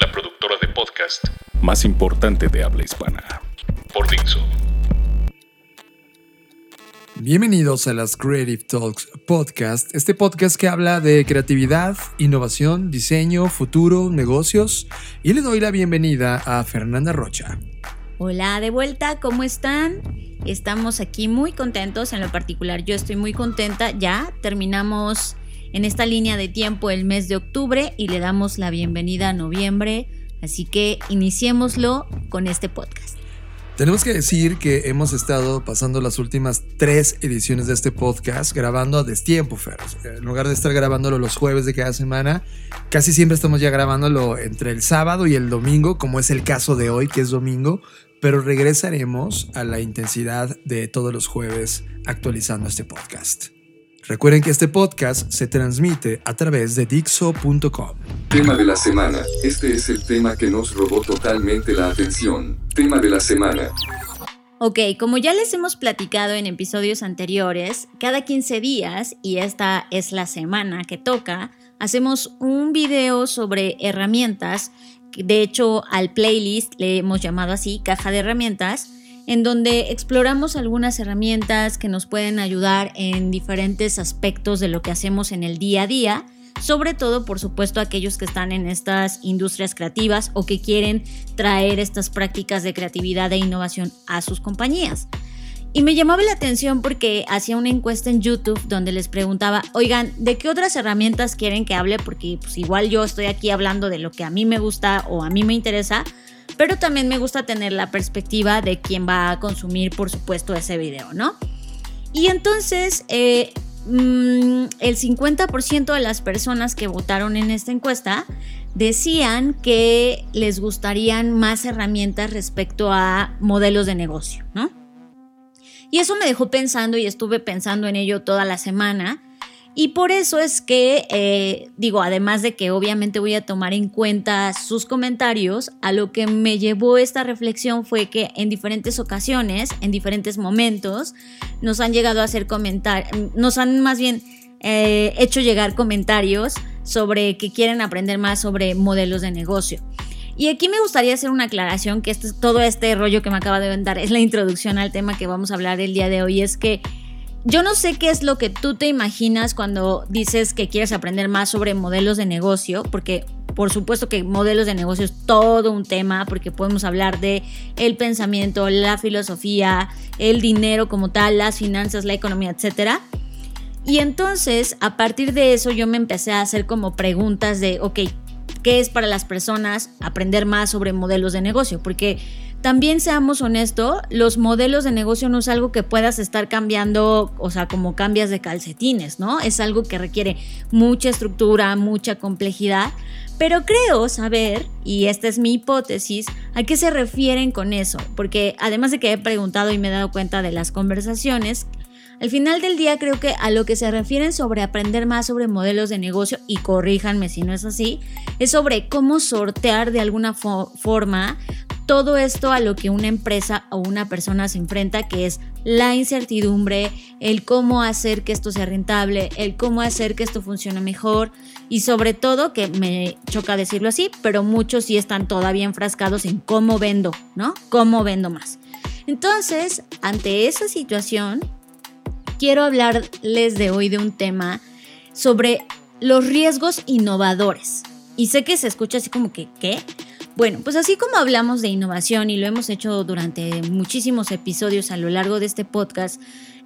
La productora de podcast más importante de habla hispana. por Dixo. Bienvenidos a las Creative Talks Podcast, este podcast que habla de creatividad, innovación, diseño, futuro, negocios. Y le doy la bienvenida a Fernanda Rocha. Hola de vuelta, ¿cómo están? Estamos aquí muy contentos, en lo particular yo estoy muy contenta, ya terminamos en esta línea de tiempo el mes de octubre y le damos la bienvenida a noviembre, así que iniciémoslo con este podcast. Tenemos que decir que hemos estado pasando las últimas tres ediciones de este podcast grabando a destiempo, Fer. En lugar de estar grabándolo los jueves de cada semana, casi siempre estamos ya grabándolo entre el sábado y el domingo, como es el caso de hoy, que es domingo, pero regresaremos a la intensidad de todos los jueves actualizando este podcast. Recuerden que este podcast se transmite a través de Dixo.com. Tema de la semana. Este es el tema que nos robó totalmente la atención. Tema de la semana. Ok, como ya les hemos platicado en episodios anteriores, cada 15 días, y esta es la semana que toca, hacemos un video sobre herramientas. De hecho, al playlist le hemos llamado así, caja de herramientas, en donde exploramos algunas herramientas que nos pueden ayudar en diferentes aspectos de lo que hacemos en el día a día sobre todo por supuesto aquellos que están en estas industrias creativas o que quieren traer estas prácticas de creatividad e innovación a sus compañías. Y me llamaba la atención porque hacía una encuesta en YouTube donde les preguntaba, oigan, ¿de qué otras herramientas quieren que hable? Porque pues igual yo estoy aquí hablando de lo que a mí me gusta o a mí me interesa, pero también me gusta tener la perspectiva de quién va a consumir, por supuesto, ese video, ¿no? Y entonces, eh, mm, el 50% de las personas que votaron en esta encuesta decían que les gustarían más herramientas respecto a modelos de negocio, ¿no? Y eso me dejó pensando y estuve pensando en ello toda la semana. Y por eso es que, eh, digo, además de que obviamente voy a tomar en cuenta sus comentarios, a lo que me llevó esta reflexión fue que en diferentes ocasiones, en diferentes momentos, nos han llegado a hacer comentarios, nos han más bien eh, hecho llegar comentarios sobre que quieren aprender más sobre modelos de negocio. Y aquí me gustaría hacer una aclaración, que todo este rollo que me acaba de dar es la introducción al tema que vamos a hablar el día de hoy, es que yo no sé qué es lo que tú te imaginas cuando dices que quieres aprender más sobre modelos de negocio, porque por supuesto que modelos de negocio es todo un tema, porque podemos hablar de el pensamiento, la filosofía, el dinero como tal, las finanzas, la economía, etcétera. Y entonces, a partir de eso, yo me empecé a hacer como preguntas de, ok, ¿qué es para las personas aprender más sobre modelos de negocio? Porque también seamos honestos, los modelos de negocio no es algo que puedas estar cambiando, o sea, como cambias de calcetines, ¿no? Es algo que requiere mucha estructura, mucha complejidad. Pero creo saber, y esta es mi hipótesis, a qué se refieren con eso. Porque además de que he preguntado y me he dado cuenta de las conversaciones, al final del día creo que a lo que se refieren sobre aprender más sobre modelos de negocio, y corríjanme si no es así, es sobre cómo sortear de alguna fo forma todo esto a lo que una empresa o una persona se enfrenta, que es la incertidumbre, el cómo hacer que esto sea rentable, el cómo hacer que esto funcione mejor y sobre todo, que me choca decirlo así, pero muchos sí están todavía enfrascados en cómo vendo, ¿no? ¿Cómo vendo más? Entonces, ante esa situación, quiero hablarles de hoy de un tema sobre los riesgos innovadores. Y sé que se escucha así como que, ¿qué? Bueno, pues así como hablamos de innovación y lo hemos hecho durante muchísimos episodios a lo largo de este podcast,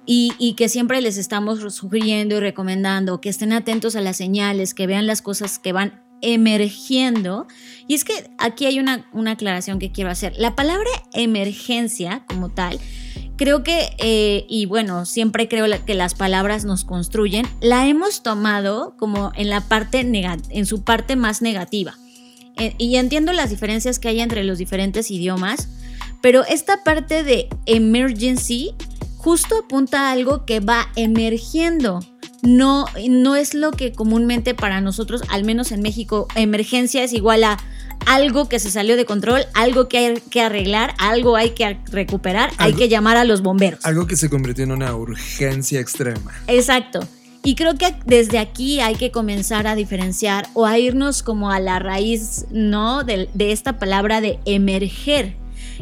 y, que siempre les estamos sugiriendo y recomendando que estén atentos a las señales, que vean las cosas que van emergiendo. Y es que aquí hay una, una aclaración que quiero hacer. La palabra emergencia como tal, creo que, eh, y bueno, siempre creo que las palabras nos construyen, la hemos tomado como en la parte en su parte más negativa. eh, y entiendo las diferencias que hay entre los diferentes idiomas, pero esta parte de emergency justo apunta a algo que va emergiendo. No, no es lo que comúnmente para nosotros, al menos en México, emergencia es igual a algo que se salió de control, algo que hay que arreglar, algo hay que recuperar, hay Algo- que llamar a los bomberos. Algo que se convirtió en una urgencia extrema. Exacto. Y creo que desde aquí hay que comenzar a diferenciar o a irnos como a la raíz, ¿no? De, de esta palabra de emerger.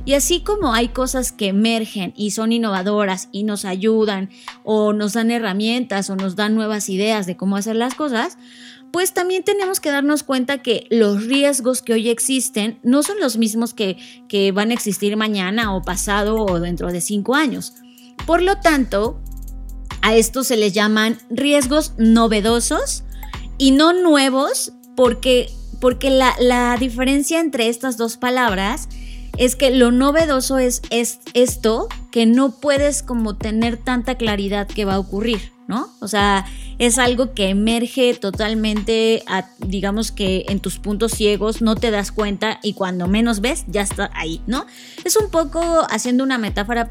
Y así como hay cosas que emergen y son innovadoras y nos ayudan o nos dan herramientas o nos dan nuevas ideas de cómo hacer las cosas, pues también tenemos que darnos cuenta que los riesgos que hoy existen no son los mismos que, que van a existir mañana o pasado o dentro de cinco años. Por lo tanto, a esto se les llaman riesgos novedosos y no nuevos porque, porque la, la diferencia entre estas dos palabras es que lo novedoso es, es esto que no puedes como tener tanta claridad que va a ocurrir, ¿no? O sea, es algo que emerge totalmente, digamos que en tus puntos ciegos no te das cuenta y cuando menos ves ya está ahí, ¿no? Es un poco haciendo una metáfora,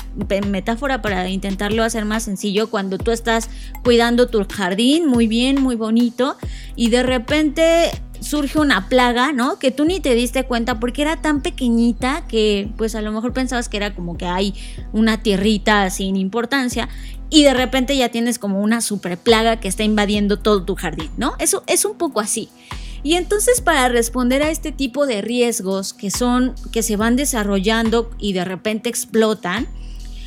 metáfora para intentarlo hacer más sencillo cuando tú estás cuidando tu jardín muy bien, muy bonito y de repente surge una plaga, ¿no? Que tú ni te diste cuenta porque era tan pequeñita que pues a lo mejor pensabas que era como que hay una tierrita sin importancia y de repente ya tienes como una super plaga que está invadiendo todo tu jardín, ¿no? Eso es un poco así. Y entonces para responder a este tipo de riesgos que son que se van desarrollando y de repente explotan,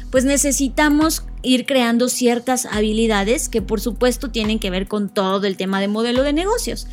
pues necesitamos ir creando ciertas habilidades que por supuesto tienen que ver con todo el tema de modelo de negocios.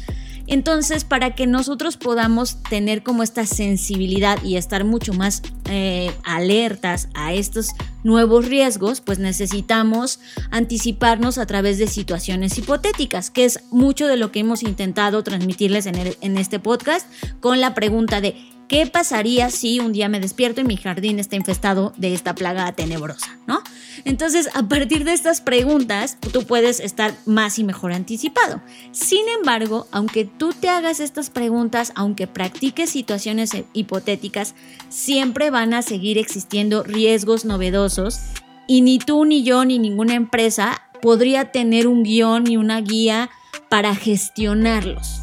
Entonces, para que nosotros podamos tener como esta sensibilidad y estar mucho más eh, alertas a estos nuevos riesgos, pues necesitamos anticiparnos a través de situaciones hipotéticas, que es mucho de lo que hemos intentado transmitirles en, este podcast con la pregunta de ¿qué pasaría si un día me despierto y mi jardín está infestado de esta plaga tenebrosa? ¿No? Entonces, a partir de estas preguntas, tú puedes estar más y mejor anticipado. Sin embargo, aunque tú te hagas estas preguntas, aunque practiques situaciones hipotéticas, siempre van a seguir existiendo riesgos novedosos y ni tú, ni yo, ni ninguna empresa podría tener un guion y una guía para gestionarlos.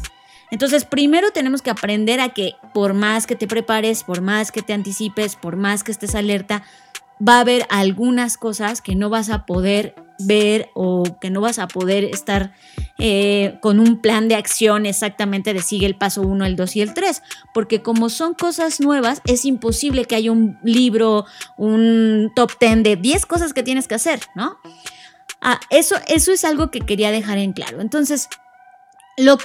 Entonces, primero tenemos que aprender a que por más que te prepares, por más que te anticipes, por más que estés alerta, va a haber algunas cosas que no vas a poder ver o que no vas a poder estar eh, con un plan de acción exactamente de sigue el paso 1, el 2 y el 3, porque como son cosas nuevas, es imposible que haya un libro, un top 10 de 10 cosas que tienes que hacer, ¿no? Ah, eso, eso es algo que quería dejar en claro. Entonces, lo,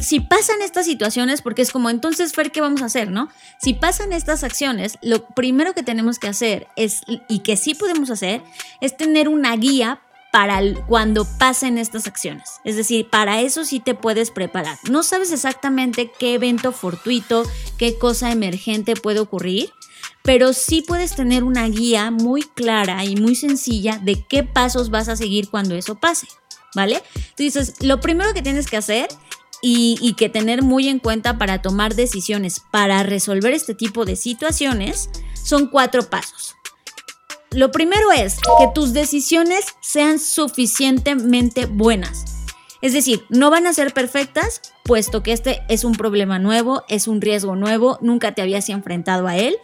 si pasan estas situaciones, porque es como, entonces, Fer, ¿qué vamos a hacer, no? Si pasan estas acciones, lo primero que tenemos que hacer es, y que sí podemos hacer, es tener una guía para cuando pasen estas acciones. Es decir, para eso sí te puedes preparar. No sabes exactamente qué evento fortuito, qué cosa emergente puede ocurrir, pero sí puedes tener una guía muy clara y muy sencilla de qué pasos vas a seguir cuando eso pase, ¿vale? Entonces, lo primero que tienes que hacer y, y que tener muy en cuenta para tomar decisiones para resolver este tipo de situaciones son cuatro pasos. Lo primero es que tus decisiones sean suficientemente buenas. Es decir, no van a ser perfectas, puesto que este es un problema nuevo, es un riesgo nuevo, nunca te habías enfrentado a él,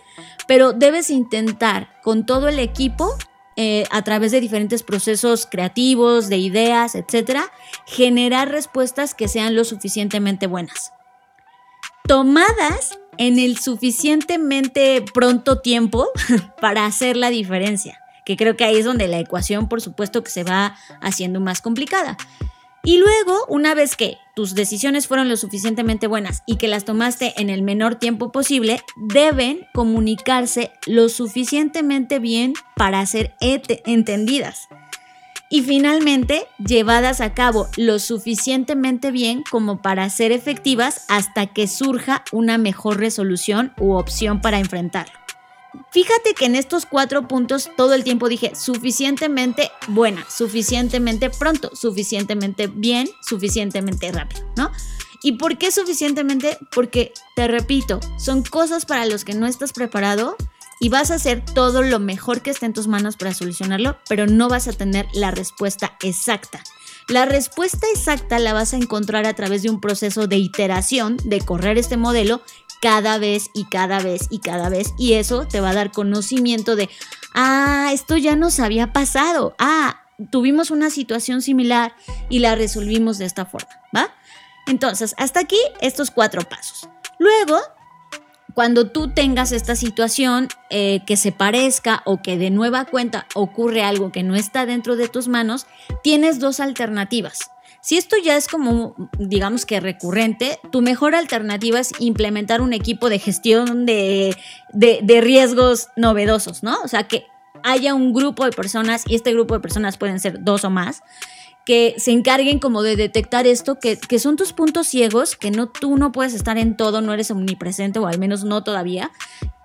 pero debes intentar con todo el equipo, eh, a través de diferentes procesos creativos, de ideas, etcétera, generar respuestas que sean lo suficientemente buenas. Tomadas en el suficientemente pronto tiempo para hacer la diferencia, que creo que ahí es donde la ecuación, por supuesto, que se va haciendo más complicada. Y luego, una vez que tus decisiones fueron lo suficientemente buenas y que las tomaste en el menor tiempo posible, deben comunicarse lo suficientemente bien para ser entendidas. Y finalmente, llevadas a cabo lo suficientemente bien como para ser efectivas hasta que surja una mejor resolución u opción para enfrentarlo. Fíjate que en estos cuatro puntos todo el tiempo dije suficientemente buena, suficientemente pronto, suficientemente bien, suficientemente rápido, ¿no? ¿Y por qué suficientemente? Porque, te repito, son cosas para los que no estás preparado y vas a hacer todo lo mejor que esté en tus manos para solucionarlo, pero no vas a tener la respuesta exacta. La respuesta exacta la vas a encontrar a través de un proceso de iteración, de correr este modelo cada vez y cada vez y cada vez. Y eso te va a dar conocimiento de, ah, esto ya nos había pasado. Ah, tuvimos una situación similar y la resolvimos de esta forma, ¿va? Entonces, hasta aquí estos cuatro pasos. Luego cuando tú tengas esta situación eh, que se parezca o que de nueva cuenta ocurre algo que no está dentro de tus manos, tienes dos alternativas. Si esto ya es como, digamos que recurrente, tu mejor alternativa es implementar un equipo de gestión de, de riesgos novedosos, ¿no? O sea, que haya un grupo de personas, y este grupo de personas pueden ser dos o más, que se encarguen como de detectar esto, que, son tus puntos ciegos, que no, tú no puedes estar en todo, no eres omnipresente o al menos no todavía.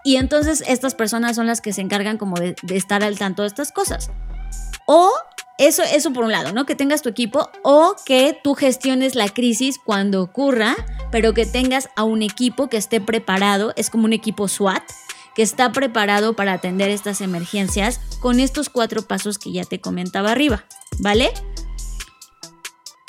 Y entonces estas personas son las que se encargan como de, estar al tanto de estas cosas. O eso, eso por un lado, ¿no? Que tengas tu equipo o que tú gestiones la crisis cuando ocurra, pero que tengas a un equipo que esté preparado, es como un equipo SWAT, que está preparado para atender estas emergencias con estos cuatro pasos que ya te comentaba arriba, ¿vale?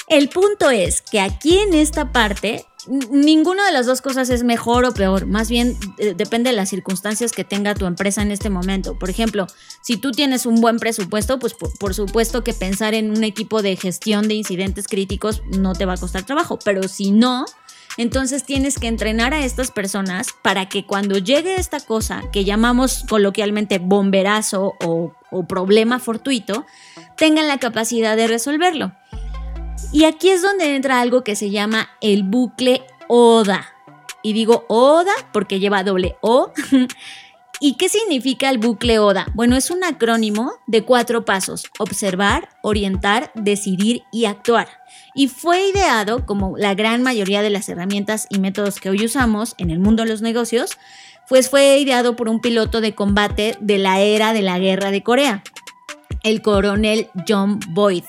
El punto es que aquí en esta parte ninguna de las dos cosas es mejor o peor, más bien eh, depende de las circunstancias que tenga tu empresa en este momento. Por ejemplo, si tú tienes un buen presupuesto, pues por, supuesto que pensar en un equipo de gestión de incidentes críticos no te va a costar trabajo, pero si no, entonces tienes que entrenar a estas personas para que cuando llegue esta cosa que llamamos coloquialmente bomberazo o problema fortuito, tengan la capacidad de resolverlo. Y aquí es donde entra algo que se llama el bucle ODA. Y digo ODA porque lleva doble O. ¿Y qué significa el bucle ODA? Bueno, es un acrónimo de cuatro pasos. Observar, orientar, decidir y actuar. Y fue ideado, como la gran mayoría de las herramientas y métodos que hoy usamos en el mundo de los negocios, pues fue ideado por un piloto de combate de la era de la guerra de Corea, el coronel John Boyd.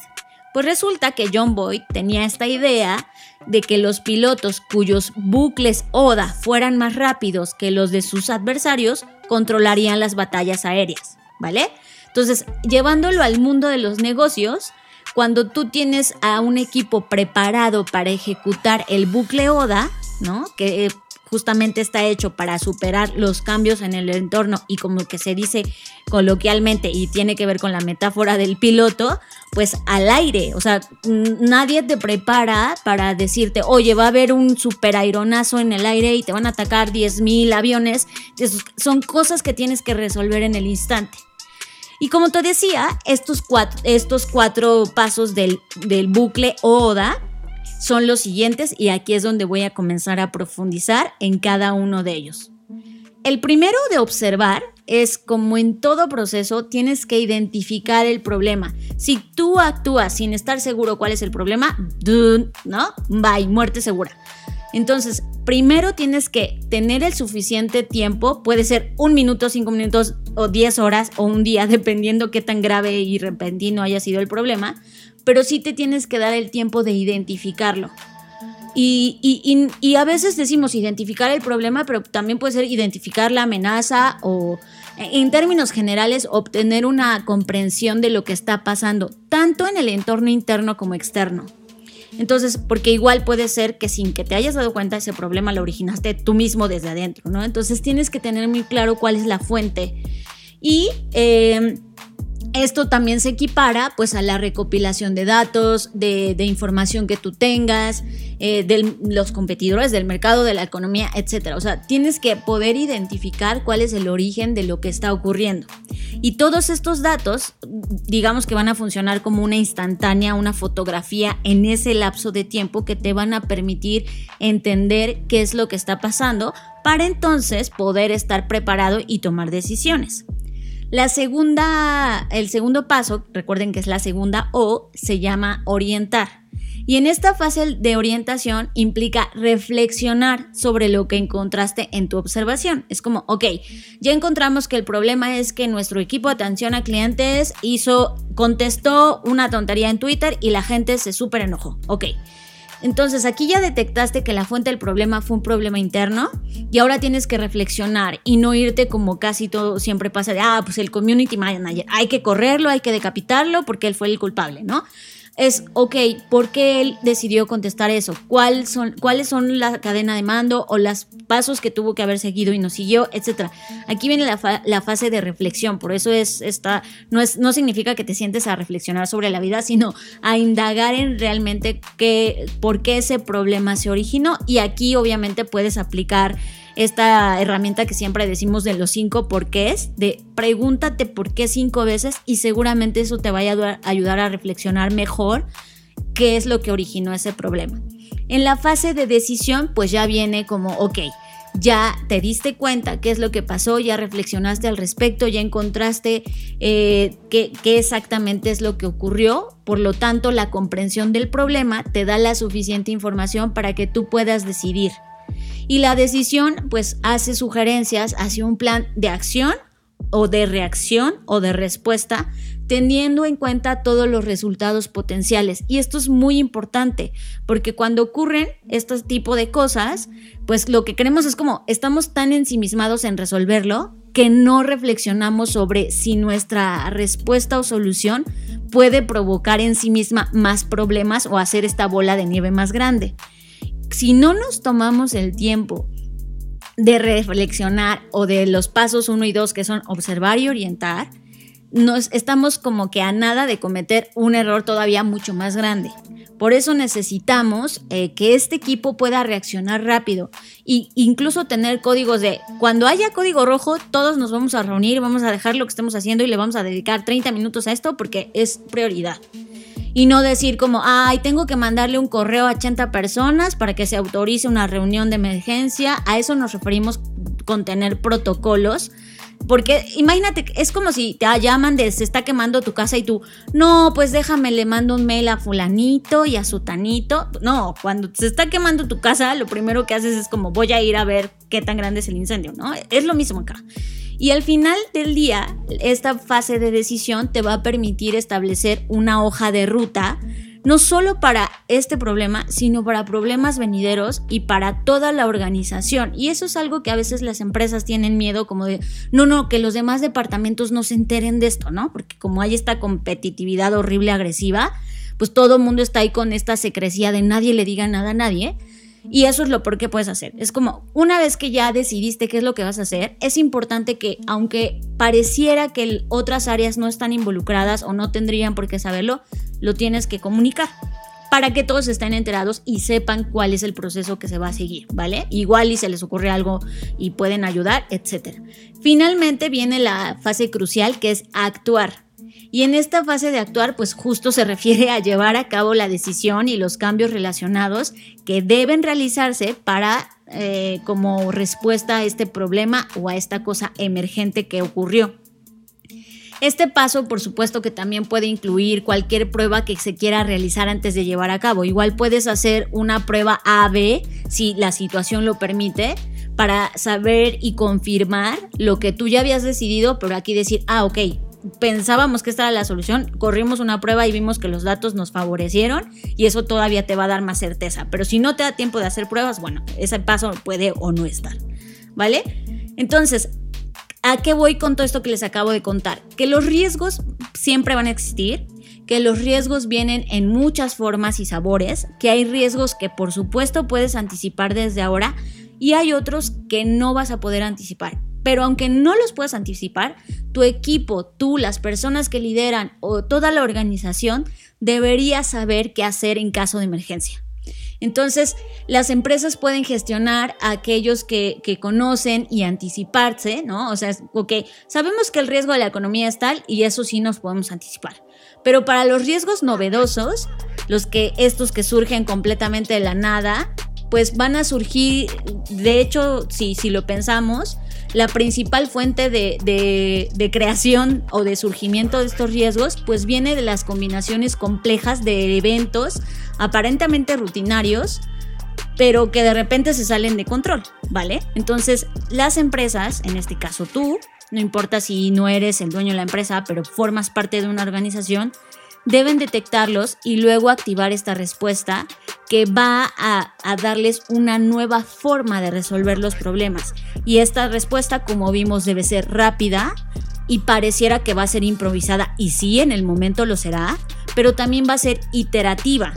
Pues resulta que John Boyd tenía esta idea de que los pilotos cuyos bucles ODA fueran más rápidos que los de sus adversarios controlarían las batallas aéreas, ¿vale? Entonces, llevándolo al mundo de los negocios, cuando tú tienes a un equipo preparado para ejecutar el bucle ODA, ¿no? Que justamente está hecho para superar los cambios en el entorno y como que se dice coloquialmente y tiene que ver con la metáfora del piloto, pues al aire, o sea, nadie te prepara para decirte, oye, va a haber un super aeronazo en el aire y te van a atacar 10.000 aviones, son cosas que tienes que resolver en el instante. Y como te decía, estos cuatro, estos cuatro pasos del, del bucle ODA son los siguientes y aquí es donde voy a comenzar a profundizar en cada uno de ellos. El primero de observar es como en todo proceso tienes que identificar el problema. Si tú actúas sin estar seguro cuál es el problema, ¿no? Bye, muerte segura. Entonces, primero tienes que tener el suficiente tiempo, puede ser un minuto, cinco minutos o diez horas o un día, dependiendo qué tan grave y repentino haya sido el problema, pero sí te tienes que dar el tiempo de identificarlo. Y, a veces decimos identificar el problema, pero también puede ser identificar la amenaza o, en términos generales, obtener una comprensión de lo que está pasando, tanto en el entorno interno como externo. Entonces, porque igual puede ser que sin que te hayas dado cuenta ese problema lo originaste tú mismo desde adentro, ¿no? Entonces tienes que tener muy claro cuál es la fuente. Y eh, esto también se equipara pues a la recopilación de datos, de, información que tú tengas, eh, de los competidores del mercado, de la economía, etc. O sea, tienes que poder identificar cuál es el origen de lo que está ocurriendo. Y todos estos datos, digamos que van a funcionar como una instantánea, una fotografía en ese lapso de tiempo que te van a permitir entender qué es lo que está pasando para entonces poder estar preparado y tomar decisiones. La segunda, el segundo paso, recuerden que es la segunda O, se llama orientar. Y en esta fase de orientación implica reflexionar sobre lo que encontraste en tu observación. Es como, ok, ya encontramos que el problema es que nuestro equipo de atención a clientes hizo, contestó una tontería en Twitter y la gente se súper enojó. Ok. Entonces aquí ya detectaste que la fuente del problema fue un problema interno y ahora tienes que reflexionar y no irte como casi todo siempre pasa de, ah, pues el community manager, hay que correrlo, hay que decapitarlo porque él fue el culpable, ¿no? Es, ok, ¿por qué él decidió contestar eso? ¿Cuál son, ¿Cuáles son la cadena de mando o los pasos que tuvo que haber seguido y no siguió, etcétera? Aquí viene la, la, fase de reflexión, por eso es esta, no, es, no significa que te sientes a reflexionar sobre la vida, sino a indagar en realmente qué, por qué ese problema se originó y aquí obviamente puedes aplicar esta herramienta que siempre decimos de los cinco porqués, de pregúntate por qué cinco veces y seguramente eso te vaya a ayudar a reflexionar mejor qué es lo que originó ese problema. En la fase de decisión, pues ya viene como, ok, ya te diste cuenta qué es lo que pasó, ya reflexionaste al respecto, ya encontraste eh, qué, qué, exactamente es lo que ocurrió, por lo tanto la comprensión del problema te da la suficiente información para que tú puedas decidir y la decisión pues hace sugerencias hacia un plan de acción o de reacción o de respuesta, teniendo en cuenta todos los resultados potenciales. Y esto es muy importante, porque cuando ocurren este tipo de cosas, pues lo que queremos es como estamos tan ensimismados en resolverlo que no reflexionamos sobre si nuestra respuesta o solución puede provocar en sí misma más problemas o hacer esta bola de nieve más grande si no nos tomamos el tiempo de reflexionar o de los pasos uno y dos que son observar y orientar, nos estamos como que a nada de cometer un error todavía mucho más grande. Por eso necesitamos eh, que este equipo pueda reaccionar rápido e incluso tener códigos de cuando haya código rojo, todos nos vamos a reunir, vamos a dejar lo que estemos haciendo y le vamos a dedicar 30 minutos a esto porque es prioridad y no decir como, ay, tengo que mandarle un correo a 80 personas para que se autorice una reunión de emergencia. A eso nos referimos con tener protocolos. Porque imagínate, es como si te llaman de se está quemando tu casa y tú, no, pues déjame, le mando un mail a fulanito y a sutanito. No, cuando se está quemando tu casa, lo primero que haces es como voy a ir a ver qué tan grande es el incendio, ¿no? Es lo mismo acá. Y al final del día, esta fase de decisión te va a permitir establecer una hoja de ruta, no solo para este problema, sino para problemas venideros y para toda la organización. Y eso es algo que a veces las empresas tienen miedo, como de, no, no, que los demás departamentos no se enteren de esto, ¿no? Porque como hay esta competitividad horrible, agresiva, pues todo el mundo está ahí con esta secrecía de nadie le diga nada a nadie. Y eso es lo por qué puedes hacer. Es como, una vez que ya decidiste qué es lo que vas a hacer, es importante que, aunque pareciera que otras áreas no están involucradas o no tendrían por qué saberlo, lo tienes que comunicar para que todos estén enterados y sepan cuál es el proceso que se va a seguir, ¿vale? Igual y se les ocurre algo y pueden ayudar, etc. Finalmente viene la fase crucial que es actuar. Y en esta fase de actuar, pues justo se refiere a llevar a cabo la decisión y los cambios relacionados que deben realizarse para eh, como respuesta a este problema o a esta cosa emergente que ocurrió. Este paso, por supuesto, que también puede incluir cualquier prueba que se quiera realizar antes de llevar a cabo. Igual puedes hacer una prueba A-B si la situación lo permite para saber y confirmar lo que tú ya habías decidido, pero aquí decir, ah, ok, pensábamos que esta era la solución, corrimos una prueba y vimos que los datos nos favorecieron y eso todavía te va a dar más certeza. Pero si no te da tiempo de hacer pruebas, bueno, ese paso puede o no estar. ¿Vale? Entonces, ¿a qué voy con todo esto que les acabo de contar? Que los riesgos siempre van a existir, que los riesgos vienen en muchas formas y sabores, que hay riesgos que por supuesto puedes anticipar desde ahora y hay otros que no vas a poder anticipar pero aunque no los puedas anticipar, tu equipo, tú, las personas que lideran o toda la organización debería saber qué hacer en caso de emergencia. Entonces, las empresas pueden gestionar a aquellos que, conocen y anticiparse, ¿no? O sea, ok, sabemos que el riesgo de la economía es tal y eso sí nos podemos anticipar. Pero para los riesgos novedosos, los que estos que surgen completamente de la nada, pues van a surgir, de hecho, si, si lo pensamos, la principal fuente de, creación o de surgimiento de estos riesgos, pues viene de las combinaciones complejas de eventos aparentemente rutinarios, pero que de repente se salen de control, ¿vale? Entonces, las empresas, en este caso tú, no importa si no eres el dueño de la empresa, pero formas parte de una organización, deben detectarlos y luego activar esta respuesta que va a, darles una nueva forma de resolver los problemas. Y esta respuesta, como vimos, debe ser rápida y pareciera que va a ser improvisada. Y sí, en el momento lo será, pero también va a ser iterativa.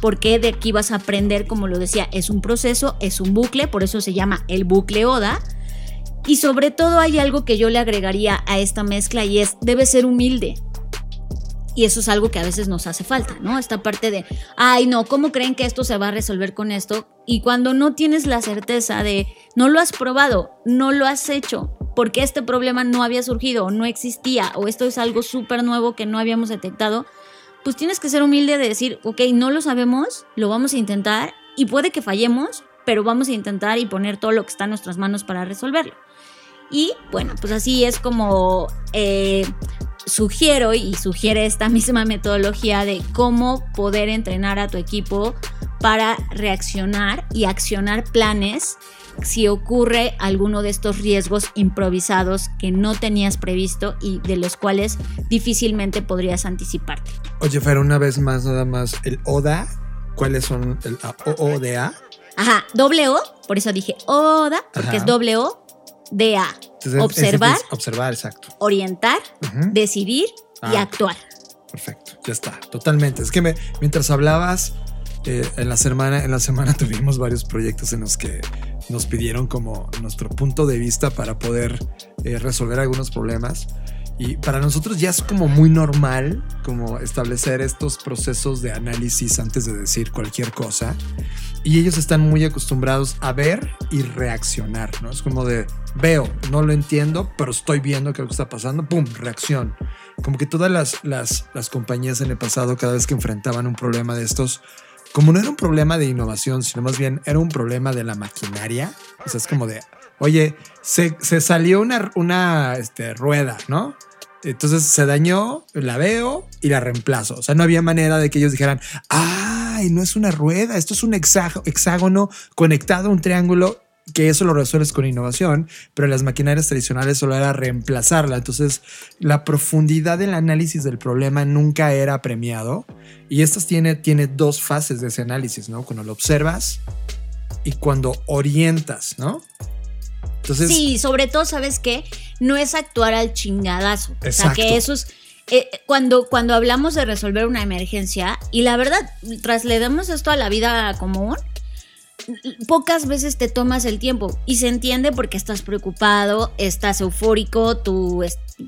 Porque de aquí vas a aprender, como lo decía, es un proceso, es un bucle, por eso se llama el bucle ODA. Y sobre todo hay algo que yo le agregaría a esta mezcla y es, debe ser humilde. Y eso es algo que a veces nos hace falta, ¿no? Esta parte de, ay, no, ¿cómo creen que esto se va a resolver con esto? Y cuando no tienes la certeza de, no lo has probado, no lo has hecho, porque este problema no había surgido no existía, o esto es algo súper nuevo que no habíamos detectado, pues tienes que ser humilde de decir, ok, no lo sabemos, lo vamos a intentar y puede que fallemos, pero vamos a intentar y poner todo lo que está en nuestras manos para resolverlo. Y bueno, pues así es como eh, sugiero y sugiere esta misma metodología de cómo poder entrenar a tu equipo para reaccionar y accionar planes si ocurre alguno de estos riesgos improvisados que no tenías previsto y de los cuales difícilmente podrías anticiparte. Oye, Fer, una vez más, nada más, el ODA, ¿cuáles son el OODA? Ajá, doble O, por eso dije ODA, porque Ajá. es doble O, DA. Entonces, observar, es, es, observar, exacto. Orientar, uh -huh. decidir ah, y actuar. Perfecto, ya está, totalmente. Es que me, mientras hablabas, eh, en, la semana, en la semana tuvimos varios proyectos en los que nos pidieron como nuestro punto de vista para poder eh, resolver algunos problemas. Y para nosotros ya es como muy normal como establecer estos procesos de análisis antes de decir cualquier cosa. Y ellos están muy acostumbrados a ver y reaccionar, ¿no? Es como de, veo, no lo entiendo, pero estoy viendo que está pasando, ¡pum!, reacción. Como que todas las, las, las compañías en el pasado, cada vez que enfrentaban un problema de estos, como no era un problema de innovación, sino más bien era un problema de la maquinaria. O sea, es como de, oye, se, se salió una, una este, rueda, ¿no? Entonces se dañó, la veo y la reemplazo. O sea, no había manera de que ellos dijeran, ay, no es una rueda, esto es un hexágono conectado a un triángulo que eso lo resuelves con innovación, pero las maquinarias tradicionales solo era reemplazarla. Entonces, la profundidad del análisis del problema nunca era premiado. Y esto tiene, tiene dos fases de ese análisis, ¿no? Cuando lo observas y cuando orientas, ¿no? Entonces, sí, sobre todo, ¿sabes qué? No es actuar al chingadazo. Exacto. O sea, que eso es... Eh, cuando, cuando hablamos de resolver una emergencia, y la verdad, trasladamos esto a la vida común, pocas veces te tomas el tiempo. Y se entiende porque estás preocupado, estás eufórico, tu,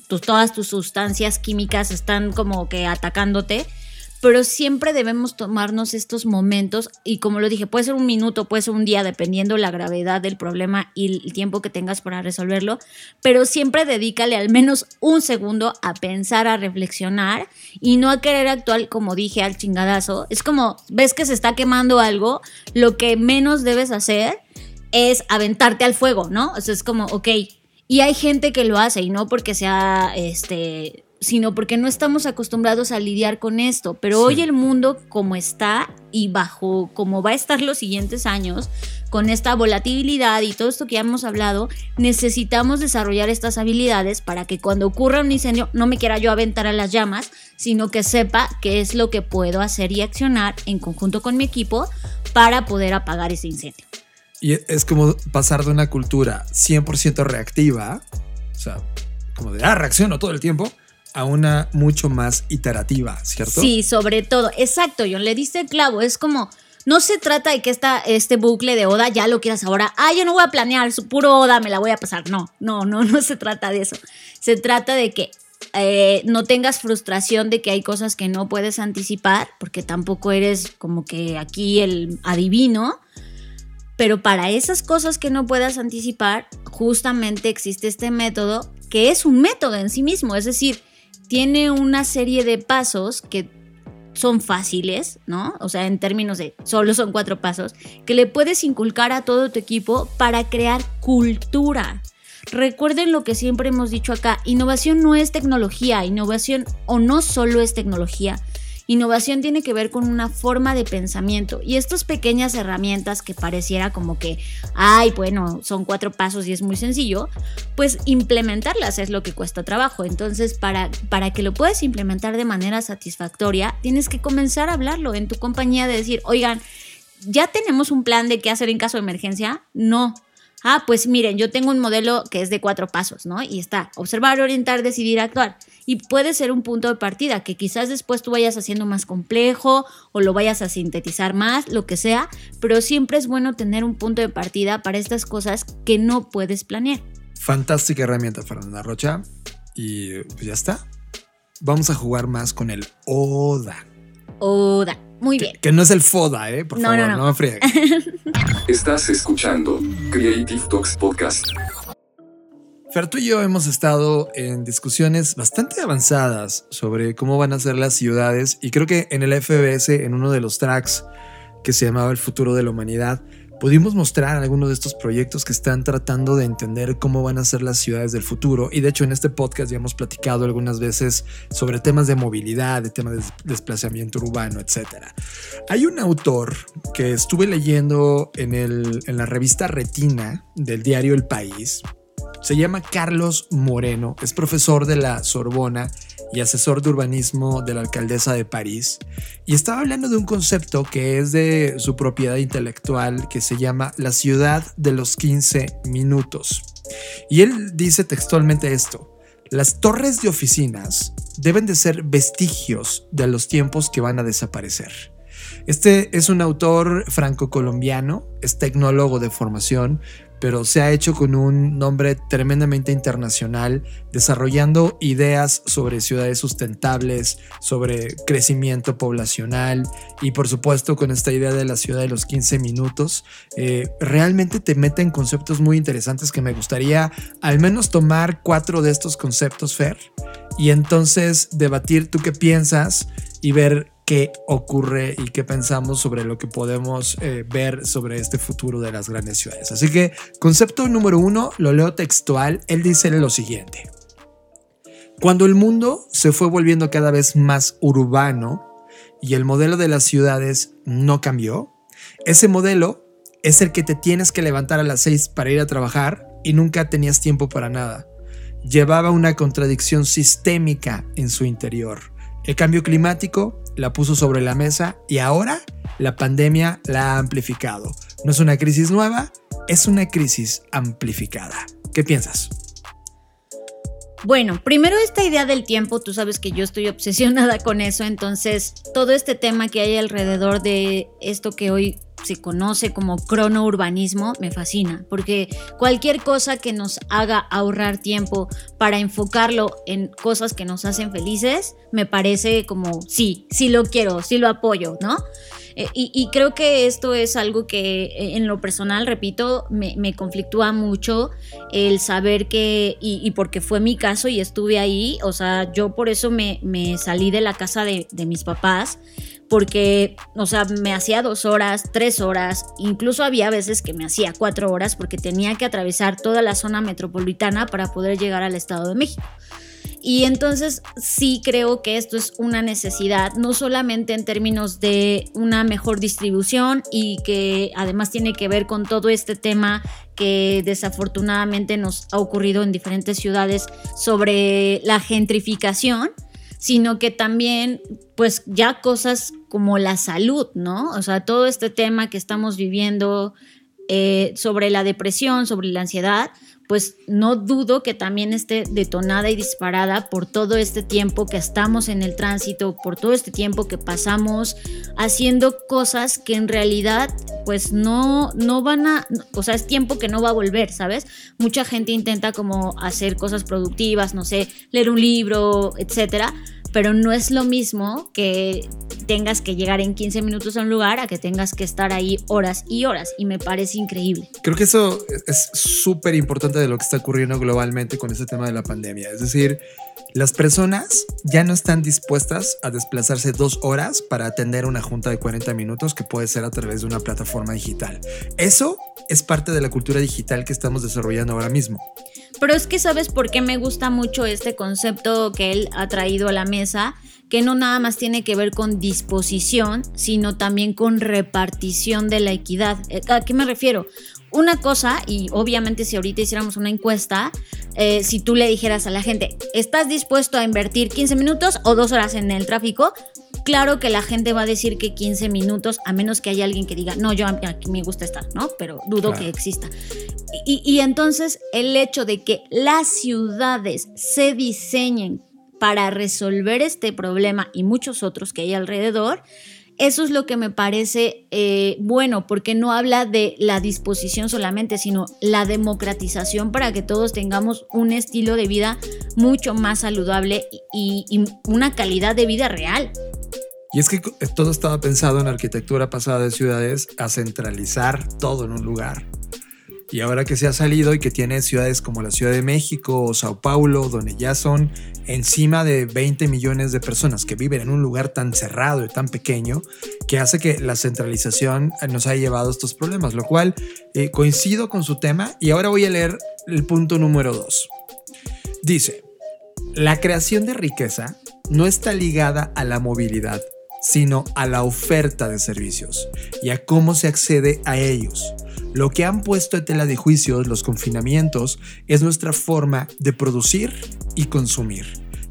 tu, todas tus sustancias químicas están como que atacándote, pero siempre debemos tomarnos estos momentos y como lo dije, puede ser un minuto, puede ser un día, dependiendo la gravedad del problema y el tiempo que tengas para resolverlo, pero siempre dedícale al menos un segundo a pensar, a reflexionar y no a querer actuar, como dije, al chingadazo. Es como, ves que se está quemando algo, lo que menos debes hacer es aventarte al fuego, ¿no? O sea, es como, ok. Y hay gente que lo hace y no porque sea, este, sino porque no estamos acostumbrados a lidiar con esto. Pero sí. hoy el mundo como está y bajo como va a estar los siguientes años, con esta volatilidad y todo esto que ya hemos hablado, necesitamos desarrollar estas habilidades para que cuando ocurra un incendio no me quiera yo aventar a las llamas, sino que sepa qué es lo que puedo hacer y accionar en conjunto con mi equipo para poder apagar ese incendio. Y es como pasar de una cultura 100% reactiva, o sea, como de, ah, reacciono todo el tiempo, a una mucho más iterativa, ¿cierto? Sí, sobre todo, exacto, John, le diste el clavo, es como, no se trata de que esta, este bucle de Oda ya lo quieras ahora, ah, yo no voy a planear, su puro Oda me la voy a pasar, no, no, no, no se trata de eso, se trata de que eh, no tengas frustración de que hay cosas que no puedes anticipar, porque tampoco eres como que aquí el adivino, pero para esas cosas que no puedas anticipar, justamente existe este método que es un método en sí mismo, es decir, tiene una serie de pasos que son fáciles, ¿no? O sea, en términos de solo son cuatro pasos, que le puedes inculcar a todo tu equipo para crear cultura. Recuerden lo que siempre hemos dicho acá, innovación no es tecnología, innovación o no solo es tecnología, Innovación tiene que ver con una forma de pensamiento y estas pequeñas herramientas que pareciera como que, ay, bueno, son cuatro pasos y es muy sencillo, pues implementarlas es lo que cuesta trabajo. Entonces, para, para que lo puedas implementar de manera satisfactoria, tienes que comenzar a hablarlo en tu compañía de decir, oigan, ¿ya tenemos un plan de qué hacer en caso de emergencia? No. Ah, pues miren, yo tengo un modelo que es de cuatro pasos, ¿no? Y está observar, orientar, decidir, actuar. Y puede ser un punto de partida que quizás después tú vayas haciendo más complejo o lo vayas a sintetizar más, lo que sea, pero siempre es bueno tener un punto de partida para estas cosas que no puedes planear. Fantástica herramienta, Fernanda Rocha. Y pues ya está. Vamos a jugar más con el ODA. ODA. Muy bien. que no es el FODA, ¿eh? Por No, favor, no, no, no. me friegues. Estás escuchando Creative Talks Podcast. Fer, tú y yo hemos estado en discusiones bastante avanzadas sobre cómo van a ser las ciudades y creo que en el FBS, en uno de los tracks que se llamaba El futuro de la humanidad, pudimos mostrar algunos de estos proyectos que están tratando de entender cómo van a ser las ciudades del futuro. Y de hecho en este podcast ya hemos platicado algunas veces sobre temas de movilidad, de temas de desplazamiento urbano, etc. Hay un autor que estuve leyendo en, el, en la revista Retina del diario El País, se llama Carlos Moreno, es profesor de la Sorbona y asesor de urbanismo de la alcaldesa de París. Y estaba hablando de un concepto que es de su propiedad intelectual que se llama la ciudad de los 15 minutos. Y él dice textualmente esto. Las torres de oficinas deben de ser vestigios de los tiempos que van a desaparecer. Este es un autor franco-colombiano, es tecnólogo de formación, pero se ha hecho con un nombre tremendamente internacional, desarrollando ideas sobre ciudades sustentables, sobre crecimiento poblacional y por supuesto con esta idea de la ciudad de los 15 minutos. Eh, realmente te mete en conceptos muy interesantes que me gustaría al menos tomar cuatro de estos conceptos, Fer, y entonces debatir tú qué piensas y ver qué ocurre y qué pensamos sobre lo que podemos eh, ver sobre este futuro de las grandes ciudades. Así que concepto número uno, lo leo textual, él dice lo siguiente. Cuando el mundo se fue volviendo cada vez más urbano y el modelo de las ciudades no cambió, ese modelo es el que te tienes que levantar a las 6 para ir a trabajar y nunca tenías tiempo para nada. Llevaba una contradicción sistémica en su interior. El cambio climático la puso sobre la mesa y ahora la pandemia la ha amplificado. No es una crisis nueva, es una crisis amplificada. ¿Qué piensas? Bueno, primero esta idea del tiempo, tú sabes que yo estoy obsesionada con eso, entonces todo este tema que hay alrededor de esto que hoy se conoce como cronourbanismo me fascina, porque cualquier cosa que nos haga ahorrar tiempo para enfocarlo en cosas que nos hacen felices, me parece como sí, sí lo quiero, sí lo apoyo, ¿no? Eh, y, creo que esto es algo que eh, en lo personal, repito, me, conflictúa mucho el saber que, y, y, porque fue mi caso y estuve ahí, o sea, yo por eso me, me salí de la casa de, de mis papás, porque, o sea, me hacía dos horas, tres horas, incluso había veces que me hacía cuatro horas porque tenía que atravesar toda la zona metropolitana para poder llegar al Estado de México. Y entonces sí creo que esto es una necesidad, no solamente en términos de una mejor distribución y que además tiene que ver con todo este tema que desafortunadamente nos ha ocurrido en diferentes ciudades sobre la gentrificación, sino que también pues ya cosas como la salud, ¿no? O sea, todo este tema que estamos viviendo eh, sobre la depresión, sobre la ansiedad, pues no dudo que también esté detonada y disparada por todo este tiempo que estamos en el tránsito, por todo este tiempo que pasamos haciendo cosas que en realidad pues no, no van a, o sea, es tiempo que no va a volver, ¿sabes? Mucha gente intenta como hacer cosas productivas, no sé, leer un libro, etcétera, pero no es lo mismo que tengas que llegar en 15 minutos a un lugar a que tengas que estar ahí horas y horas y me parece increíble. Creo que eso es súper importante de lo que está ocurriendo globalmente con este tema de la pandemia. Es decir, las personas ya no están dispuestas a desplazarse dos horas para atender una junta de 40 minutos que puede ser a través de una plataforma digital. Eso es parte de la cultura digital que estamos desarrollando ahora mismo. Pero es que sabes por qué me gusta mucho este concepto que él ha traído a la mesa, que no nada más tiene que ver con disposición, sino también con repartición de la equidad. Eh, ¿A qué me refiero? Una cosa, y obviamente si ahorita hiciéramos una encuesta, eh, si tú le dijeras a la gente, ¿estás dispuesto a invertir 15 minutos o dos horas en el tráfico? Claro que la gente va a decir que 15 minutos, a menos que haya alguien que diga, no, yo aquí me gusta estar, ¿no? Pero dudo Claro. que exista. Y, y entonces el hecho de que las ciudades se diseñen para resolver este problema y muchos otros que hay alrededor, eso es lo que me parece eh, bueno, porque no habla de la disposición solamente, sino la democratización para que todos tengamos un estilo de vida mucho más saludable y, y una calidad de vida real. Y es que co- todo estaba pensado en arquitectura pasada de ciudades a centralizar todo en un lugar. Y ahora que se ha salido y que tiene ciudades como la Ciudad de México o Sao Paulo, donde ya son encima de 20 millones de personas que viven en un lugar tan cerrado y tan pequeño, que hace que la centralización nos haya llevado a estos problemas, lo cual eh, coincido con su tema y ahora voy a leer el punto número 2. Dice, la creación de riqueza no está ligada a la movilidad, sino a la oferta de servicios y a cómo se accede a ellos. Lo que han puesto en tela de juicios los confinamientos es nuestra forma de producir y consumir.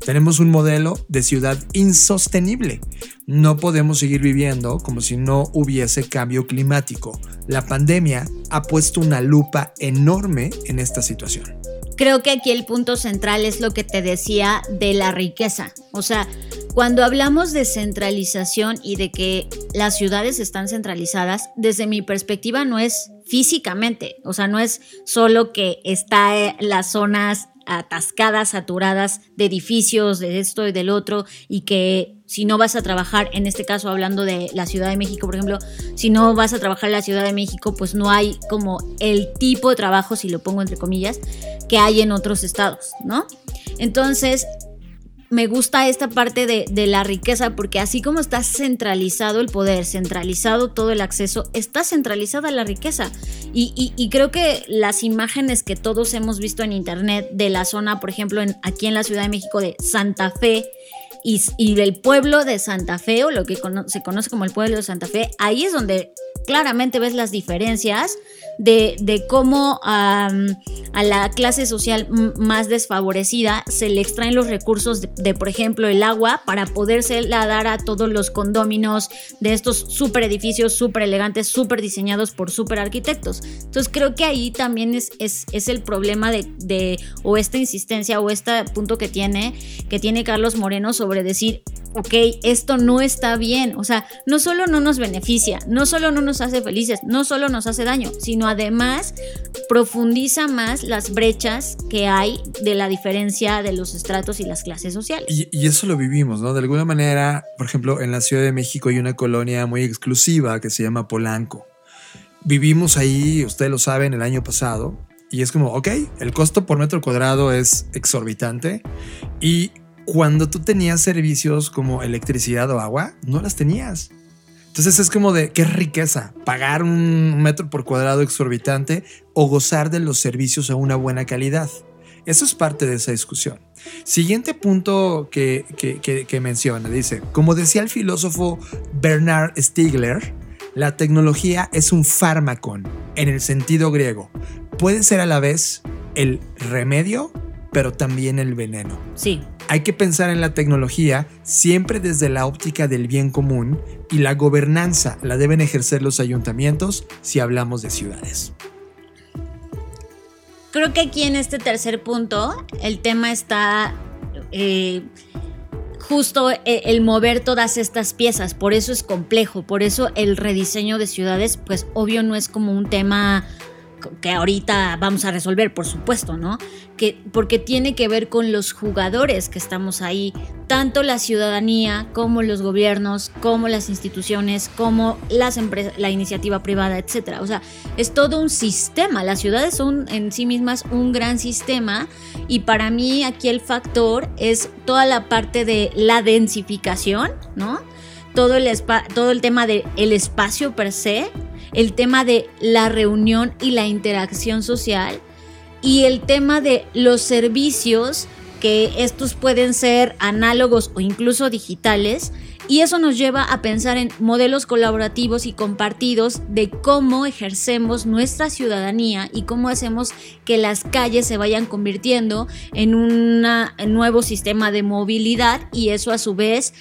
Tenemos un modelo de ciudad insostenible. No podemos seguir viviendo como si no hubiese cambio climático. La pandemia ha puesto una lupa enorme en esta situación. Creo que aquí el punto central es lo que te decía de la riqueza. O sea, cuando hablamos de centralización y de que las ciudades están centralizadas, desde mi perspectiva no es físicamente, o sea, no es solo que está las zonas atascadas, saturadas de edificios, de esto y del otro, y que si no vas a trabajar, en este caso hablando de la Ciudad de México, por ejemplo, si no vas a trabajar en la Ciudad de México, pues no hay como el tipo de trabajo, si lo pongo entre comillas, que hay en otros estados, ¿no? Entonces, me gusta esta parte de, la riqueza porque así como está centralizado el poder, centralizado todo el acceso, está centralizada la riqueza. Y, creo que las imágenes que todos hemos visto en internet de la zona, por ejemplo, aquí en la Ciudad de México de Santa Fe, y, y, del pueblo de Santa Fe, o lo que se conoce como el pueblo de Santa Fe, ahí es donde claramente ves las diferencias de, de cómo a la clase social más desfavorecida se le extraen los recursos de, de, por ejemplo, el agua para poderse la dar a todos los condóminos de estos super edificios súper elegantes, súper diseñados por súper arquitectos. Entonces creo que ahí también es, es, es el problema de, de, o esta insistencia o este punto que tiene, que tiene Carlos Moreno sobre decir, ok, esto no está bien. O sea, no solo no nos beneficia, no solo no nos hace felices, no solo nos hace daño, sino además profundiza más las brechas que hay de la diferencia de los estratos y las clases sociales. Y, eso lo vivimos, ¿no? De alguna manera, por ejemplo, en la Ciudad de México hay una colonia muy exclusiva que se llama Polanco. Vivimos ahí, ustedes lo saben, el año pasado. Y es como, ok, el costo por metro cuadrado es exorbitante. Y cuando tú tenías servicios como electricidad o agua, no las tenías. Entonces es como de qué riqueza pagar un metro por cuadrado exorbitante o gozar de los servicios a una buena calidad. Eso es parte de esa discusión. Siguiente punto que, que, que, menciona, dice, como decía el filósofo Bernard Stiegler, la tecnología es un fármaco en el sentido griego. Puede ser a la vez el remedio, pero también el veneno. Sí. Hay que pensar en la tecnología siempre desde la óptica del bien común y la gobernanza la deben ejercer los ayuntamientos si hablamos de ciudades. Creo que aquí en este tercer punto el tema está eh, justo el mover todas estas piezas, por eso es complejo, por eso el rediseño de ciudades, pues obvio no es como un tema que ahorita vamos a resolver, por supuesto, ¿no? Que, porque tiene que ver con los jugadores que estamos ahí, tanto la ciudadanía como los gobiernos, como las instituciones, como las empresas, la iniciativa privada, etcétera. O sea, es todo un sistema. Las ciudades son en sí mismas un gran sistema y para mí aquí el factor es toda la parte de la densificación, ¿no? Todo el, tema del el espacio per se, el tema de la reunión y la interacción social y el tema de los servicios que estos pueden ser análogos o incluso digitales y eso nos lleva a pensar en modelos colaborativos y compartidos de cómo ejercemos nuestra ciudadanía y cómo hacemos que las calles se vayan convirtiendo en un nuevo sistema de movilidad y eso a su vez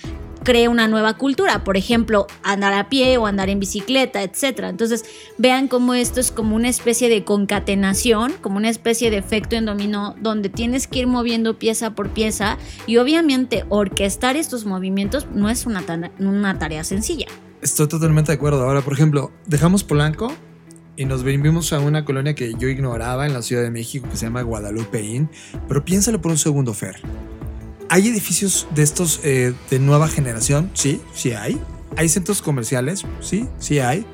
crea una nueva cultura, por ejemplo, andar a pie o andar en bicicleta, etc. Entonces, vean cómo esto es como una especie de concatenación, como una especie de efecto en dominó, donde tienes que ir moviendo pieza por pieza y obviamente orquestar estos movimientos no es una, una tarea sencilla. Estoy totalmente de acuerdo. Ahora, por ejemplo, dejamos Polanco y nos vinimos a una colonia que yo ignoraba en la Ciudad de México que se llama Guadalupeín, pero piénsalo por un segundo, Fer. ¿Hay edificios de estos eh, de nueva generación? Sí, sí hay. ¿Hay centros comerciales? Sí, sí hay.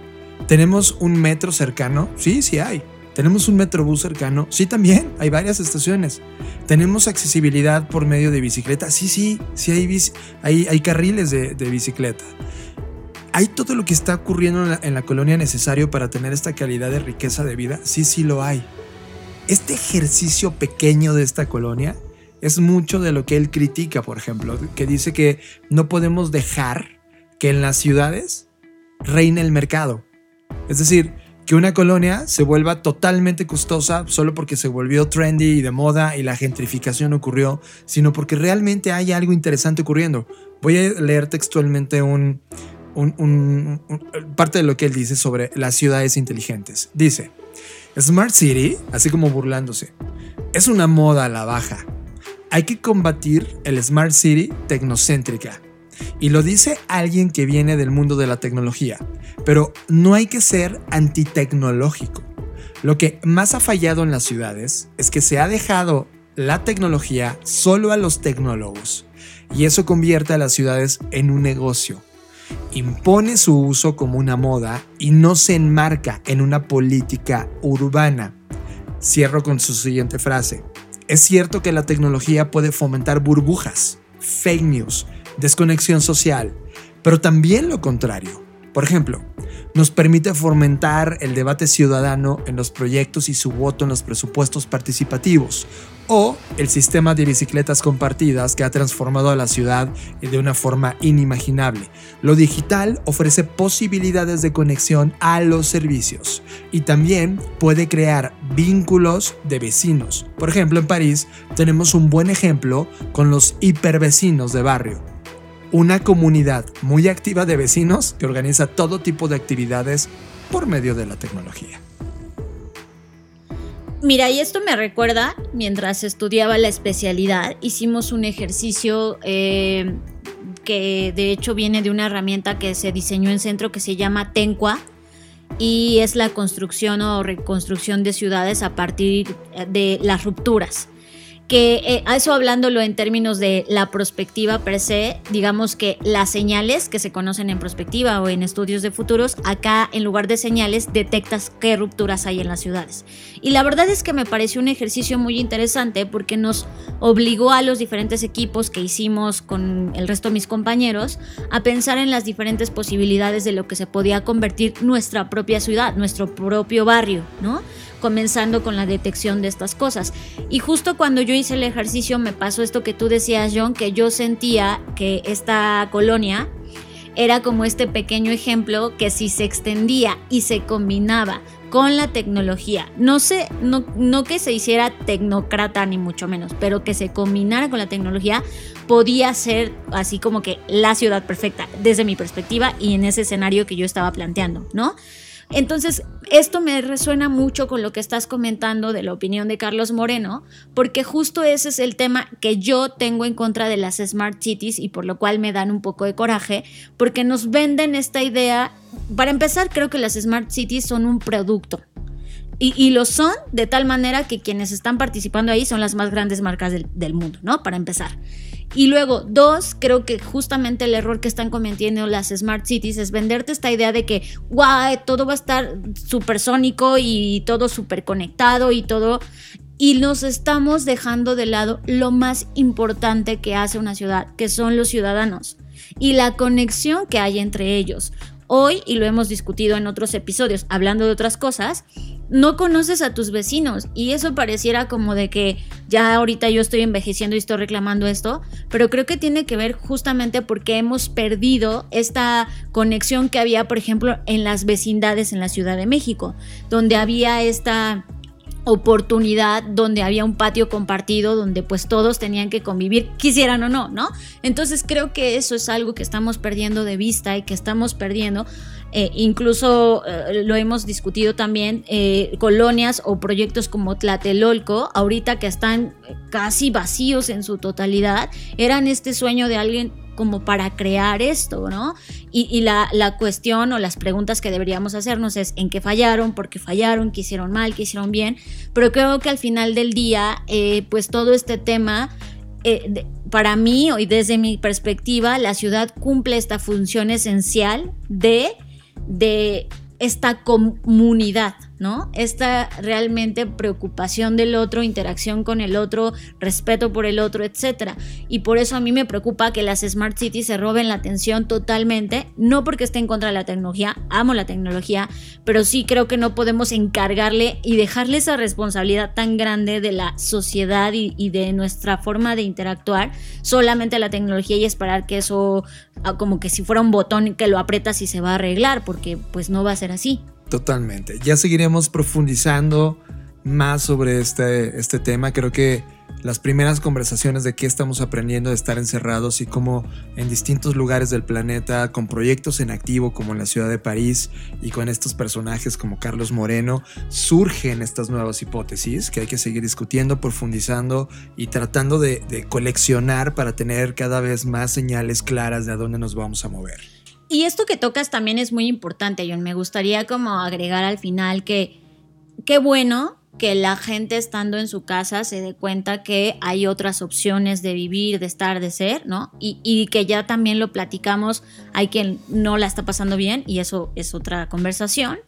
¿Tenemos un metro cercano? Sí, sí hay. ¿Tenemos un metrobús cercano? Sí, también. Hay varias estaciones. ¿Tenemos accesibilidad por medio de bicicleta? Sí, sí. Sí hay, hay, hay carriles de, bicicleta. ¿Hay todo lo que está ocurriendo en la, en la colonia necesario para tener esta calidad de riqueza de vida? Sí, sí lo hay. Este ejercicio pequeño de esta colonia es mucho de lo que él critica, por ejemplo, que dice que no podemos dejar que en las ciudades reine el mercado. Es decir, que una colonia se vuelva totalmente costosa solo porque se volvió trendy y de moda y la gentrificación ocurrió, sino porque realmente hay algo interesante ocurriendo. Voy a leer textualmente un, parte de lo que él dice sobre las ciudades inteligentes. Dice, Smart City, así como burlándose, es una moda a la baja hay que combatir el Smart City tecnocéntrica. Y lo dice alguien que viene del mundo de la tecnología. Pero no hay que ser antitecnológico. Lo que más ha fallado en las ciudades es que se ha dejado la tecnología solo a los tecnólogos. Y eso convierte a las ciudades en un negocio. Impone su uso como una moda y no se enmarca en una política urbana. Cierro con su siguiente frase. Es cierto que la tecnología puede fomentar burbujas, fake news, desconexión social, pero también lo contrario. Por ejemplo, nos permite fomentar el debate ciudadano en los proyectos y su voto en los presupuestos participativos, o el sistema de bicicletas compartidas que ha transformado a la ciudad de una forma inimaginable. Lo digital ofrece posibilidades de conexión a los servicios y también puede crear vínculos de vecinos. Por ejemplo, en París tenemos un buen ejemplo con los hipervecinos de barrio. Una comunidad muy activa de vecinos que organiza todo tipo de actividades por medio de la tecnología. Mira, y esto me recuerda, mientras estudiaba la especialidad, hicimos un ejercicio eh, que de hecho viene de una herramienta que se diseñó en centro que se llama Tencua y es la construcción o reconstrucción de ciudades a partir de las rupturas que eh, eso hablándolo en términos de la prospectiva per se, digamos que las señales que se conocen en prospectiva o en estudios de futuros, acá en lugar de señales detectas qué rupturas hay en las ciudades. Y la verdad es que me pareció un ejercicio muy interesante porque nos obligó a los diferentes equipos que hicimos con el resto de mis compañeros a pensar en las diferentes posibilidades de lo que se podía convertir nuestra propia ciudad, nuestro propio barrio, ¿no? Comenzando con la detección de estas cosas. Y justo cuando yo hice el ejercicio me pasó esto que tú decías, John, que yo sentía que esta colonia era como este pequeño ejemplo que si se extendía y se combinaba con la tecnología, no sé, no, no que se hiciera tecnócrata ni mucho menos, pero que se combinara con la tecnología, podía ser así como que la ciudad perfecta desde mi perspectiva y en ese escenario que yo estaba planteando, ¿no? Entonces, esto me resuena mucho con lo que estás comentando de la opinión de Carlos Moreno, porque justo ese es el tema que yo tengo en contra de las Smart Cities y por lo cual me dan un poco de coraje, porque nos venden esta idea, para empezar, creo que las Smart Cities son un producto. Y, lo son de tal manera que quienes están participando ahí son las más grandes marcas del, mundo, ¿no? Para empezar. Y luego, dos, creo que justamente el error que están cometiendo las Smart Cities es venderte esta idea de que, guau, todo va a estar supersónico y todo súper conectado y todo. Y nos estamos dejando de lado lo más importante que hace una ciudad, que son los ciudadanos y la conexión que hay entre ellos. Hoy, y lo hemos discutido en otros episodios, hablando de otras cosas, no conoces a tus vecinos. Y eso pareciera como de que ya ahorita yo estoy envejeciendo y estoy reclamando esto, pero creo que tiene que ver justamente porque hemos perdido esta conexión que había, por ejemplo, en las vecindades en la Ciudad de México, donde había esta oportunidad donde había un patio compartido donde pues todos tenían que convivir, quisieran o no, ¿no? Entonces creo que eso es algo que estamos perdiendo de vista y que estamos perdiendo. Eh, incluso eh, lo hemos discutido también, eh, colonias o proyectos como Tlatelolco, ahorita que están casi vacíos en su totalidad, eran este sueño de alguien como para crear esto, ¿no? Y, la, cuestión o las preguntas que deberíamos hacernos es en qué fallaron, por qué fallaron, qué hicieron mal, qué hicieron bien, pero creo que al final del día, eh, pues todo este tema... Eh, para mí, y desde mi perspectiva, la ciudad cumple esta función esencial de, de esta comunidad, ¿no? Esta realmente preocupación del otro, interacción con el otro, respeto por el otro, etc. Y por eso a mí me preocupa que las Smart Cities se roben la atención totalmente, no porque esté en contra de la tecnología, amo la tecnología, pero sí creo que no podemos encargarle y dejarle esa responsabilidad tan grande de la sociedad y, y de nuestra forma de interactuar solamente a la tecnología y esperar que eso, ah, como que si fuera un botón que lo aprietas y se va a arreglar, porque pues no va a ser así. Totalmente. Ya seguiremos profundizando más sobre este, este tema. Creo que las primeras conversaciones de qué estamos aprendiendo de estar encerrados y cómo en distintos lugares del planeta, con proyectos en activo como en la ciudad de París y con estos personajes como Carlos Moreno, surgen estas nuevas hipótesis que hay que seguir discutiendo, profundizando y tratando de, de coleccionar para tener cada vez más señales claras de a dónde nos vamos a mover. Y esto que tocas también es muy importante, John. Me gustaría como agregar al final que qué bueno que la gente estando en su casa se dé cuenta que hay otras opciones de vivir, de estar, de ser, ¿no? Y, y, que ya también lo platicamos, hay quien no la está pasando bien y eso es otra conversación.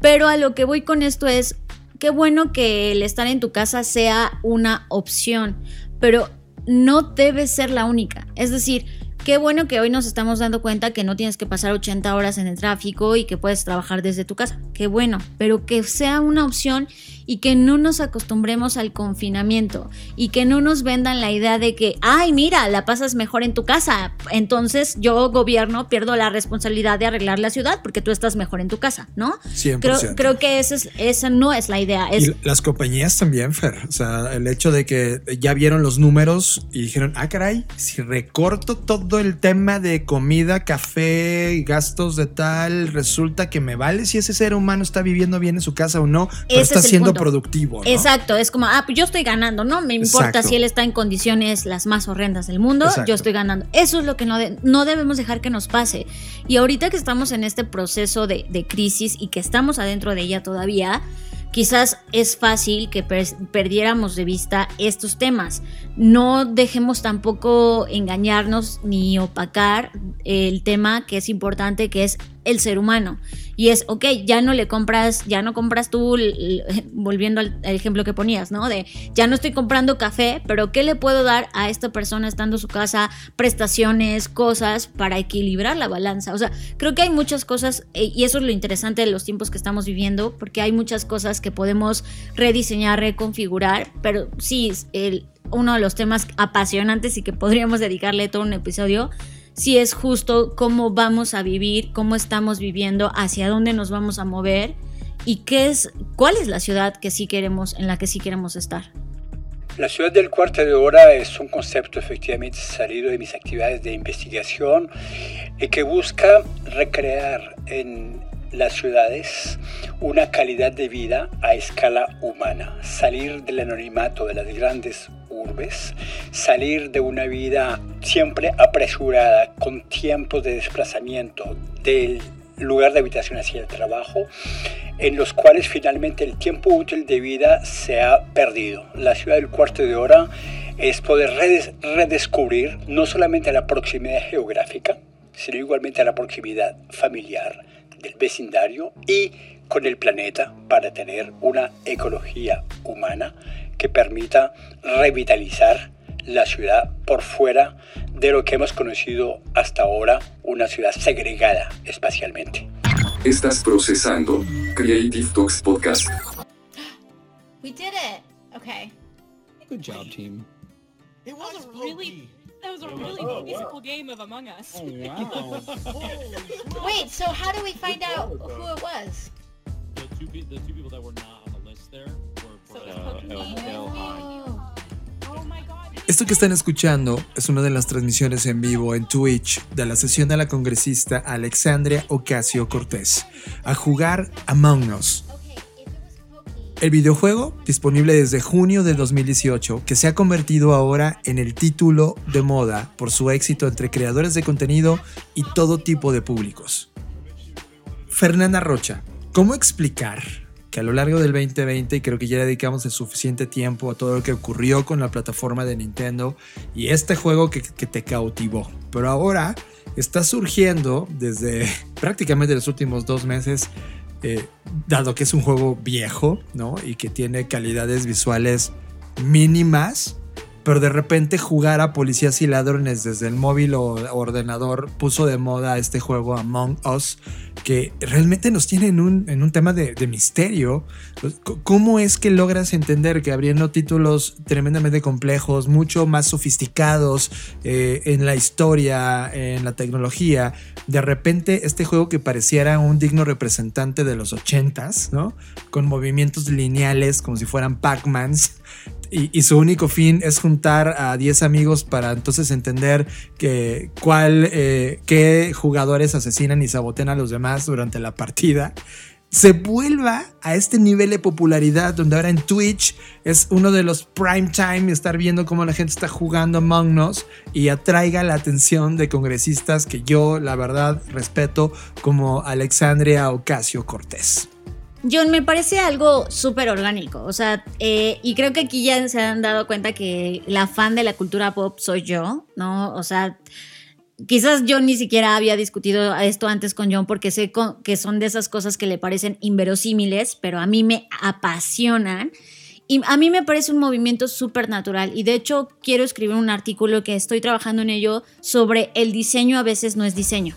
Pero a lo que voy con esto es, qué bueno que el estar en tu casa sea una opción, pero no debe ser la única. Es decir, Qué bueno que hoy nos estamos dando cuenta que no tienes que pasar 80 horas en el tráfico y que puedes trabajar desde tu casa. Qué bueno, pero que sea una opción y que no nos acostumbremos al confinamiento y que no nos vendan la idea de que, ay, mira, la pasas mejor en tu casa. Entonces yo, gobierno, pierdo la responsabilidad de arreglar la ciudad porque tú estás mejor en tu casa, ¿no? 100%. Creo, creo que esa, es, esa no es la idea. Es... Y las compañías también, Fer. O sea, el hecho de que ya vieron los números y dijeron, ah, caray, si recorto todo el tema de comida, café, gastos de tal, resulta que me vale si ese ser humano está viviendo bien en su casa o no, pero está siendo productivo. Exacto, es como, ah, pues yo estoy ganando, no me importa si él está en condiciones las más horrendas del mundo, yo estoy ganando. Eso es lo que no, no debemos dejar que nos pase. Y ahorita que estamos en este proceso de, de crisis y que estamos adentro de ella todavía, quizás es fácil que perdiéramos de vista estos temas. No dejemos tampoco engañarnos ni opacar el tema que es importante, que es el ser humano. Y es, ok, ya no le compras, ya no compras tú, volviendo al ejemplo que ponías, ¿no? De, ya no estoy comprando café, pero ¿qué le puedo dar a esta persona estando en su casa? Prestaciones, cosas para equilibrar la balanza. O sea, creo que hay muchas cosas, eh, y eso es lo interesante de los tiempos que estamos viviendo, porque hay muchas cosas que podemos rediseñar, reconfigurar, pero sí, el, uno de los temas apasionantes y que podríamos dedicarle todo un episodio si es justo cómo vamos a vivir, cómo estamos viviendo, hacia dónde nos vamos a mover y qué es, cuál es la ciudad que sí queremos, en la que sí queremos estar. La ciudad del cuarto de hora es un concepto efectivamente salido de mis actividades de investigación y que busca recrear en las ciudades una calidad de vida a escala humana, salir del anonimato de las grandes urbes, salir de una vida siempre apresurada, con tiempos de desplazamiento del lugar de habitación hacia el trabajo, en los cuales finalmente el tiempo útil de vida se ha perdido. La ciudad del cuarto de hora es poder redescubrir no solamente la proximidad geográfica, sino igualmente la proximidad familiar del vecindario y con el planeta para tener una ecología humana que permita revitalizar la ciudad por fuera de lo que hemos conocido hasta ahora, una ciudad segregada espacialmente. Estás procesando Creative Talks Podcast. We did it. Okay. Good job, team. It was, a really that was a really peaceful game of Among Us. Oh, wow. Wait, so how do we find out who it was? The two, pe- the two people that were not Esto que están escuchando es una de las transmisiones en vivo en Twitch de la sesión de la congresista Alexandria Ocasio Cortés a jugar Among Us. El videojuego, disponible desde junio de 2018, que se ha convertido ahora en el título de moda por su éxito entre creadores de contenido y todo tipo de públicos. Fernanda Rocha, ¿cómo explicar que a lo largo del 2020, y creo que ya dedicamos el suficiente tiempo a todo lo que ocurrió con la plataforma de Nintendo y este juego que, que te cautivó, pero ahora está surgiendo desde prácticamente los últimos dos meses eh, dado que es un juego viejo, ¿no? Y que tiene calidades visuales mínimas, pero de repente jugar a policías y ladrones desde el móvil o ordenador puso de moda este juego Among Us, que realmente nos tiene en un, en un tema de, misterio. ¿Cómo es que logras entender que abriendo títulos tremendamente complejos, mucho más sofisticados eh, en la historia, en la tecnología, de repente este juego que pareciera un digno representante de los 80s, ¿no? Con movimientos lineales como si fueran Pac-Mans. Y, su único fin es juntar a 10 amigos para entonces entender que cuál, eh, qué jugadores asesinan y sabotean a los demás durante la partida se vuelva a este nivel de popularidad donde ahora en Twitch es uno de los prime time estar viendo cómo la gente está jugando Among Us y atraiga la atención de congresistas que yo la verdad respeto como Alexandria Ocasio Cortés. John, me parece algo súper orgánico, o sea, eh, y creo que aquí ya se han dado cuenta que la fan de la cultura pop soy yo, ¿no? O sea, quizás yo ni siquiera había discutido esto antes con John porque sé que son de esas cosas que le parecen inverosímiles, pero a mí me apasionan. Y a mí me parece un movimiento súper natural y de hecho quiero escribir un artículo que estoy trabajando en ello sobre el diseño a veces no es diseño.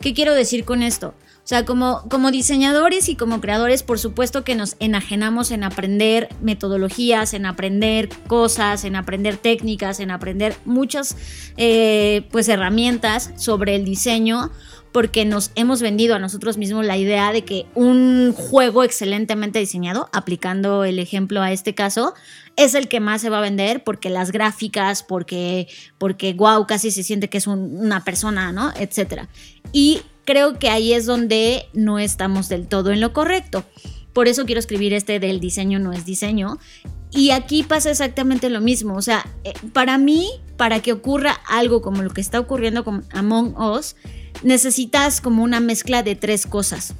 ¿Qué quiero decir con esto? O sea, como, como diseñadores y como creadores, por supuesto que nos enajenamos en aprender metodologías, en aprender cosas, en aprender técnicas, en aprender muchas eh, pues herramientas sobre el diseño, porque nos hemos vendido a nosotros mismos la idea de que un juego excelentemente diseñado, aplicando el ejemplo a este caso, es el que más se va a vender porque las gráficas, porque, porque wow, casi se siente que es un, una persona, ¿no? Etcétera. Y creo que ahí es donde no estamos del todo en lo correcto. Por eso quiero escribir este del diseño no es diseño. Y aquí pasa exactamente lo mismo. O sea, para mí, para que ocurra algo como lo que está ocurriendo con Among Us, necesitas como una mezcla de tres cosas.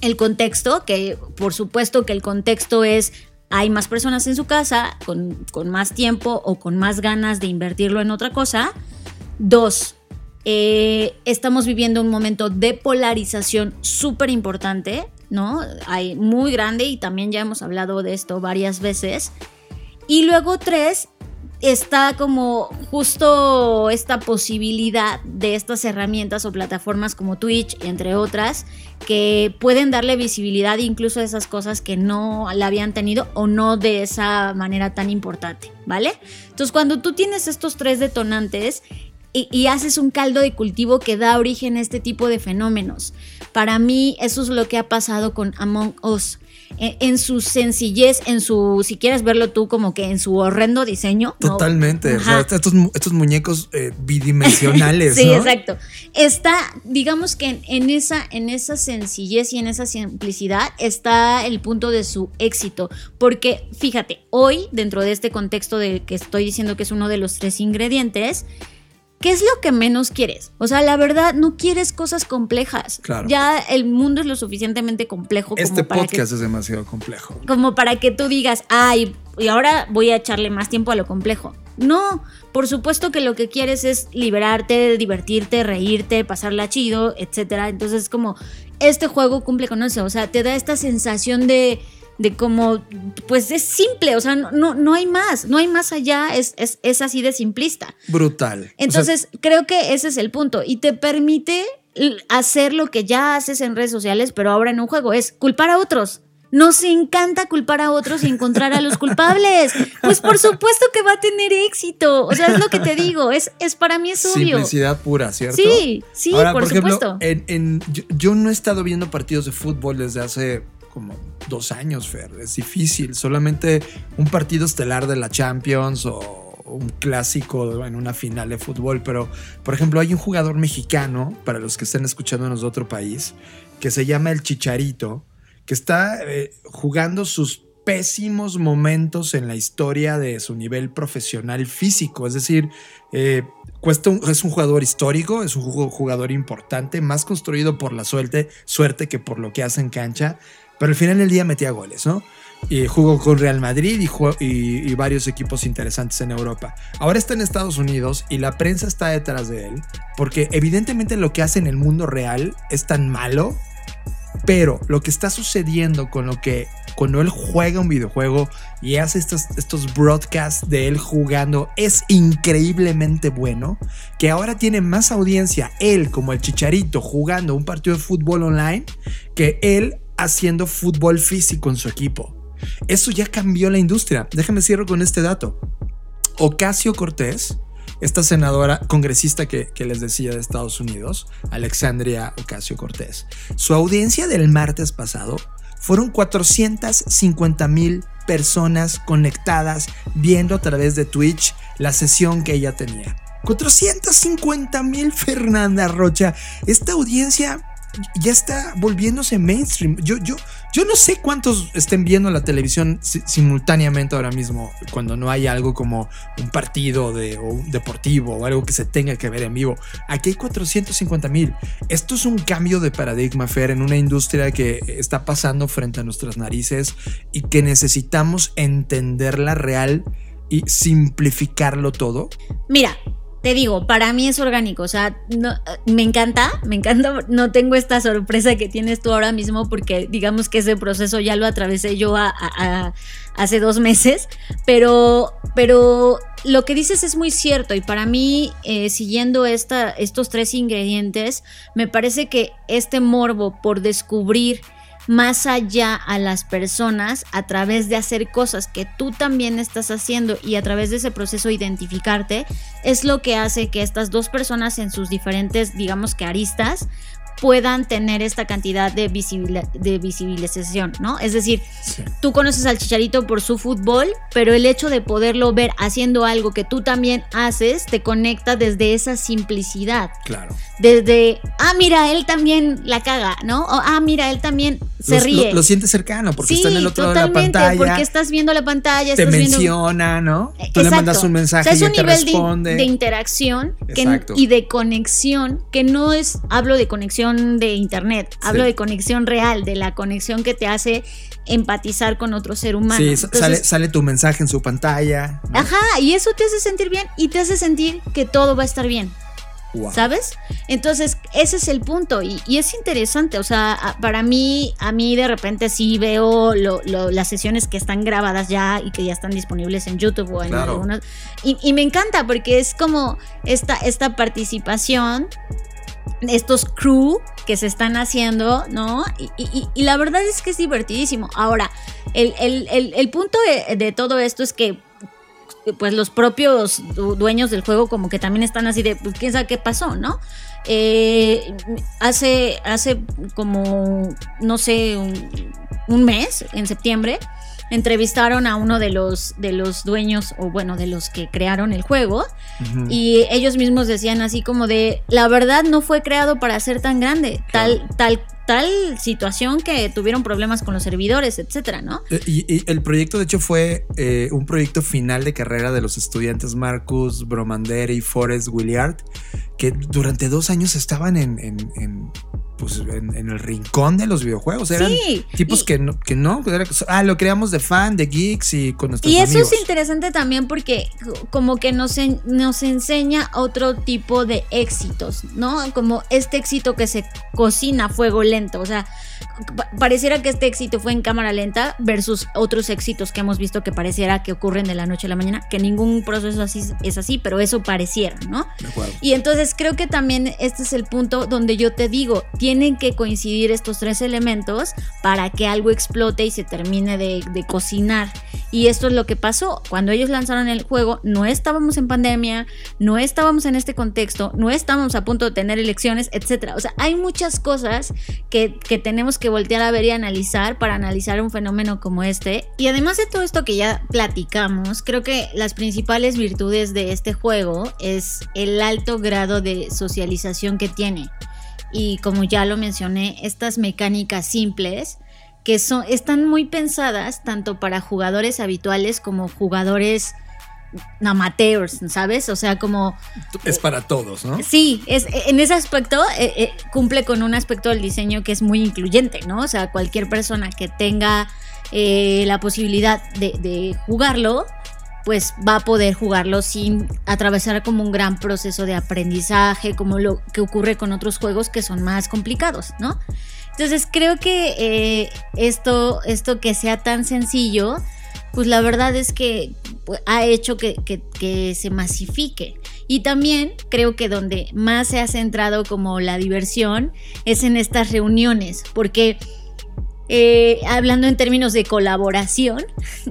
El contexto, que por supuesto que el contexto es hay más personas en su casa con, con más tiempo o con más ganas de invertirlo en otra cosa. Dos, eh, estamos viviendo un momento de polarización súper importante, ¿no? Hay muy grande y también ya hemos hablado de esto varias veces. Y luego tres, está como justo esta posibilidad de estas herramientas o plataformas como Twitch, entre otras, que pueden darle visibilidad incluso a esas cosas que no la habían tenido o no de esa manera tan importante, ¿vale? Entonces cuando tú tienes estos tres detonantes, y, y, haces un caldo de cultivo que da origen a este tipo de fenómenos. Para mí eso es lo que ha pasado con Among Us. En, en su sencillez, en su, si quieres verlo tú, como que en su horrendo diseño. Totalmente. ¿no? O sea, estos, estos, muñecos eh, bidimensionales. sí, ¿no? exacto. Está, digamos que en, en, esa, en esa sencillez y en esa simplicidad está el punto de su éxito. Porque fíjate, hoy, dentro de este contexto de que estoy diciendo que es uno de los tres ingredientes, ¿Qué es lo que menos quieres? O sea, la verdad, no quieres cosas complejas. Claro. Ya el mundo es lo suficientemente complejo como este para podcast que, es demasiado complejo. Como para que tú digas, ay, y ahora voy a echarle más tiempo a lo complejo. No, por supuesto que lo que quieres es liberarte, divertirte, reírte, pasarla chido, etc. Entonces, como este juego cumple con eso. O sea, te da esta sensación de de cómo, pues es simple, o sea, no, no, hay más, no hay más allá, es, es, es así de simplista. Brutal. O sea, Entonces, creo que ese es el punto. Y te permite hacer lo que ya haces en redes sociales, pero ahora en un juego, es culpar a otros. Nos encanta culpar a otros y encontrar a los culpables. Pues por supuesto que va a tener éxito. O sea, es lo que te digo. Es, es para mí es obvio. simplicidad pura, ¿cierto? Sí, sí, Ahora, por, ejemplo, supuesto. en- en- yo, yo no he estado viendo partidos de fútbol desde hace como dos años, Fer. Es difícil. Solamente un partido estelar de la Champions o un clásico en una final de fútbol. Pero, por ejemplo, hay un jugador mexicano, para los que estén escuchándonos de otro país, que se llama el Chicharito, que está eh, jugando sus pésimos momentos en la historia de su nivel profesional físico. Es decir, eh, cuesta un- es un jugador histórico, es un ju- jugador importante, más construido por la suerte, suerte que por lo que hace en cancha, pero al final del día metía goles, ¿no? Y jugó con Real Madrid y, y varios equipos interesantes en Europa. Ahora está en Estados Unidos y la prensa está detrás de él, porque evidentemente lo que hace en el mundo real es tan malo, pero lo que está sucediendo con lo que cuando él juega un videojuego y hace estos, estos broadcasts de él jugando es increíblemente bueno, que ahora tiene más audiencia él como el chicharito jugando un partido de fútbol online que él haciendo fútbol físico en su equipo. Eso ya cambió la industria. Déjame cierro con este dato. Ocasio Cortés, esta senadora congresista que, que les decía de Estados Unidos, Alexandria Ocasio Cortés, su audiencia del martes pasado fueron 450 mil personas conectadas viendo a través de Twitch la sesión que ella tenía. 450 mil Fernanda Rocha. Esta audiencia ya está volviéndose mainstream. Yo, yo, yo no sé cuántos estén viendo la televisión si- simultáneamente ahora mismo cuando no hay algo como un partido de, o un deportivo o algo que se tenga que ver en vivo. Aquí hay 450 mil. Esto es un cambio de paradigma, Fer, en una industria que está pasando frente a nuestras narices y que necesitamos entenderla real y simplificarlo todo. Mira, te digo, para mí es orgánico, o sea, no- me encanta, me encanta, no tengo esta sorpresa que tienes tú ahora mismo porque digamos que ese proceso ya lo atravesé yo hace dos meses, pero, pero lo que dices es muy cierto y para mí, eh, siguiendo esta, estos tres ingredientes, me parece que este morbo por descubrir más allá a las personas a través de hacer cosas que tú también estás haciendo y a través de ese proceso identificarte es lo que hace que estas dos personas en sus diferentes, digamos que aristas, puedan tener esta cantidad de, visibil- de visibilización, ¿no? Es decir, tú conoces al Chicharito por su fútbol, pero el hecho de poderlo ver haciendo algo que tú también haces te conecta desde esa simplicidad Claro. desde, ah, mira, él también la caga, ¿no? O, ah, mira, él también se Lo- ríe. Lo, lo sientes cercano porque sí, está en el otro lado de la pantalla. porque estás viendo la pantalla, te estás viendo... menciona, ¿no? Tú le Exacto. mandas un mensaje O sea, es y un te nivel de, responde. de interacción que- y de conexión que no es, hablo de conexión de internet, hablo Sí. de conexión real, de la conexión que te hace empatizar con otro ser humano. sí, Entonces, sale, sale tu mensaje en su pantalla. ¿no? Ajá, y eso te hace sentir bien y te hace sentir que todo va a estar bien. Wow. ¿Sabes? Entonces, ese es el punto y, y es interesante, o sea, para mí, a mí de repente sí veo lo- lo- las sesiones que están grabadas ya y que ya están disponibles en YouTube o en Claro. y, y me encanta porque es como esta, esta participación, estos crew que se están haciendo, ¿no? Y, la verdad es que es divertidísimo. Ahora, el, el- el- punto de, todo esto es que pues los propios du- dueños del juego como que también están así de, pues quién sabe qué pasó, ¿no? Eh, hace, hace como, no sé, un mes, en septiembre, entrevistaron a uno de los, de los dueños, o bueno, de los que crearon el juego, y ellos mismos decían así como de, la verdad no fue creado para ser tan grande, tal, tal, tal situación que tuvieron problemas con los servidores, etcétera, ¿no? Eh, Y, y el proyecto, de hecho, fue eh, un proyecto final de carrera de los estudiantes Marcus Bromander y Forrest Williard, que durante dos años estaban en, en- en, pues, en, en el rincón de los videojuegos. Eran Sí, tipos y- que no, que no, que era- ah, lo creamos de fan, de geeks y con nuestros Y eso amigos. es interesante también porque como que nos, en- nos enseña otro tipo de éxitos, ¿no? Como este éxito que se cocina a fuego lento, o sea, pa- pareciera que este éxito fue en cámara lenta versus otros éxitos que hemos visto que pareciera que ocurren de la noche a la mañana, que ningún proceso así es así, pero eso pareciera, ¿no? De acuerdo. Y entonces creo que también este es el punto donde yo te digo, tienen que coincidir estos tres elementos para que algo explote y se termine de, de cocinar. Y esto es lo que pasó. Cuando ellos lanzaron el juego, no estábamos en pandemia, no estábamos en este contexto, no estábamos a punto de tener elecciones, etc. O sea, hay muchas cosas que, que tenemos que voltear a ver y analizar para analizar un fenómeno como este. Y además de todo esto que ya platicamos, creo que las principales virtudes de este juego es el alto grado de socialización que tiene. Y como ya lo mencioné, estas mecánicas simples que son, están muy pensadas tanto para jugadores habituales como jugadores amateurs, ¿sabes? O sea, como Es para todos, ¿no? Sí, es, en ese aspecto eh, eh, cumple con un aspecto del diseño que es muy incluyente, ¿no? O sea, cualquier persona que tenga eh, la posibilidad de, de jugarlo, pues va a poder jugarlo sin atravesar como un gran proceso de aprendizaje, como lo que ocurre con otros juegos que son más complicados, ¿no? Entonces creo que eh, esto, esto que sea tan sencillo, pues la verdad es que pues, ha hecho que, que- que se masifique. Y también creo que donde más se ha centrado como la diversión es en estas reuniones, porque eh, hablando en términos de colaboración,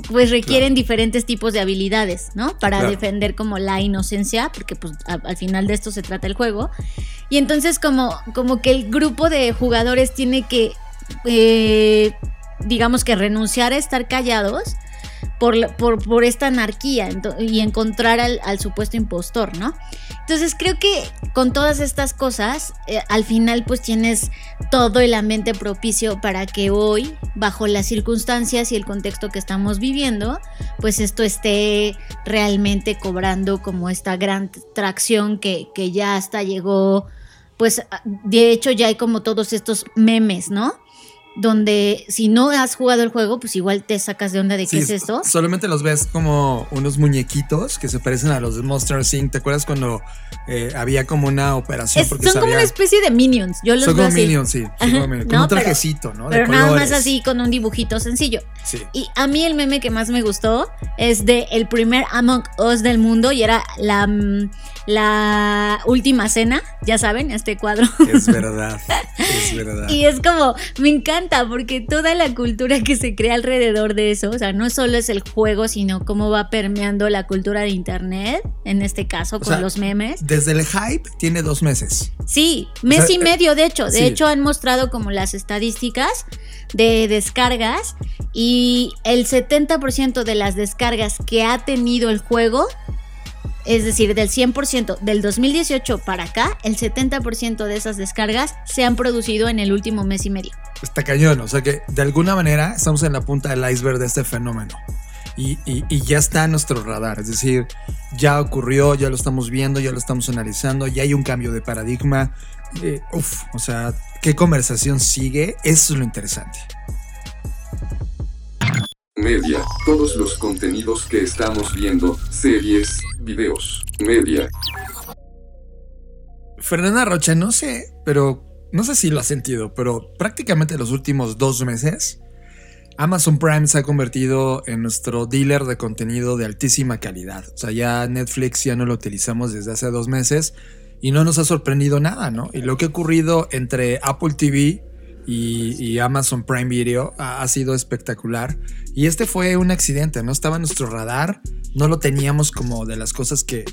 pues requieren diferentes tipos de habilidades, ¿no? Para Claro. defender como la inocencia, porque pues a- al final de esto se trata el juego. Y entonces como, como que el grupo de jugadores tiene que, eh, digamos que renunciar a estar callados por, por, esta anarquía y encontrar al, supuesto impostor, ¿no? Entonces creo que con todas estas cosas, eh, al final pues tienes todo el ambiente propicio para que hoy, bajo las circunstancias y el contexto que estamos viviendo, pues esto esté realmente cobrando como esta gran tracción que, que ya hasta llegó, pues de hecho ya hay como todos estos memes, ¿no? Donde si no has jugado el juego, pues igual te sacas de onda de qué es esto. Solamente los ves como unos muñequitos que se parecen a los de Monster Inc. ¿Te acuerdas cuando eh, había como una operación? Es- porque son como una especie de minions. Yo los Son veo como así. minions, sí. como minions, no, un pero- trajecito, ¿no? De Pero nada más así con un dibujito sencillo. Sí. Y a mí el meme que más me gustó es de el primer Among Us del mundo y era la, mm, la última cena, ya saben, este cuadro. Es verdad, es verdad. Y es como, me encanta porque toda la cultura que se crea alrededor de eso, o sea, no solo es el juego, sino cómo va permeando la cultura de internet, en este caso O con sea, los memes. Desde el hype tiene dos meses. Sí, mes O sea, y medio, de hecho. De sí. hecho, han mostrado como las estadísticas de descargas y el 70% de las descargas que ha tenido el juego, es decir, del 100% del 2018 para acá, el 70% de esas descargas se han producido en el último mes y medio. Está cañón. O sea que de alguna manera estamos en la punta del iceberg de este fenómeno. Y, ya está en nuestro radar. Es decir, ya ocurrió, ya lo estamos viendo, ya lo estamos analizando, ya hay un cambio de paradigma. Eh, o sea, ¿qué conversación sigue? Eso es lo interesante. Media, todos los contenidos que estamos viendo, series, videos, media. Fernanda Rocha, no sé, pero no sé si lo has sentido, pero prácticamente los últimos dos meses, Amazon Prime se ha convertido en nuestro dealer de contenido de altísima calidad. O sea, ya Netflix ya no lo utilizamos desde hace dos meses y no nos ha sorprendido nada, ¿no? Y lo que ha ocurrido entre Apple TV y, Amazon Prime Video ha, sido espectacular. Y este fue un accidente, no estaba en nuestro radar, no lo teníamos como de las cosas que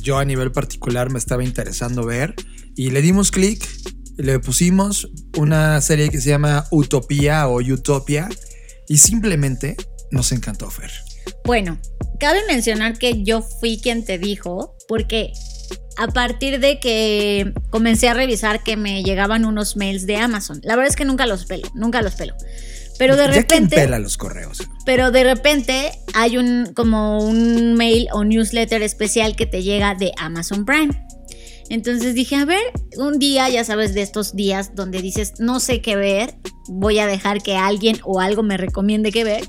yo a nivel particular me estaba interesando ver. Y le dimos clic, le pusimos una serie que se llama Utopía o Utopia y simplemente nos encantó Fer. Bueno, cabe mencionar que yo fui quien te dijo, porque a partir de que comencé a revisar que me llegaban unos mails de Amazon, la verdad es que nunca los pelo, nunca los pelo. Pero de repente, pela los correos. pero de repente hay un como un mail o newsletter especial que te llega de Amazon Prime. Entonces dije, a ver, un día, ya sabes, de estos días donde dices, no sé qué ver, voy a dejar que alguien o algo me recomiende qué ver.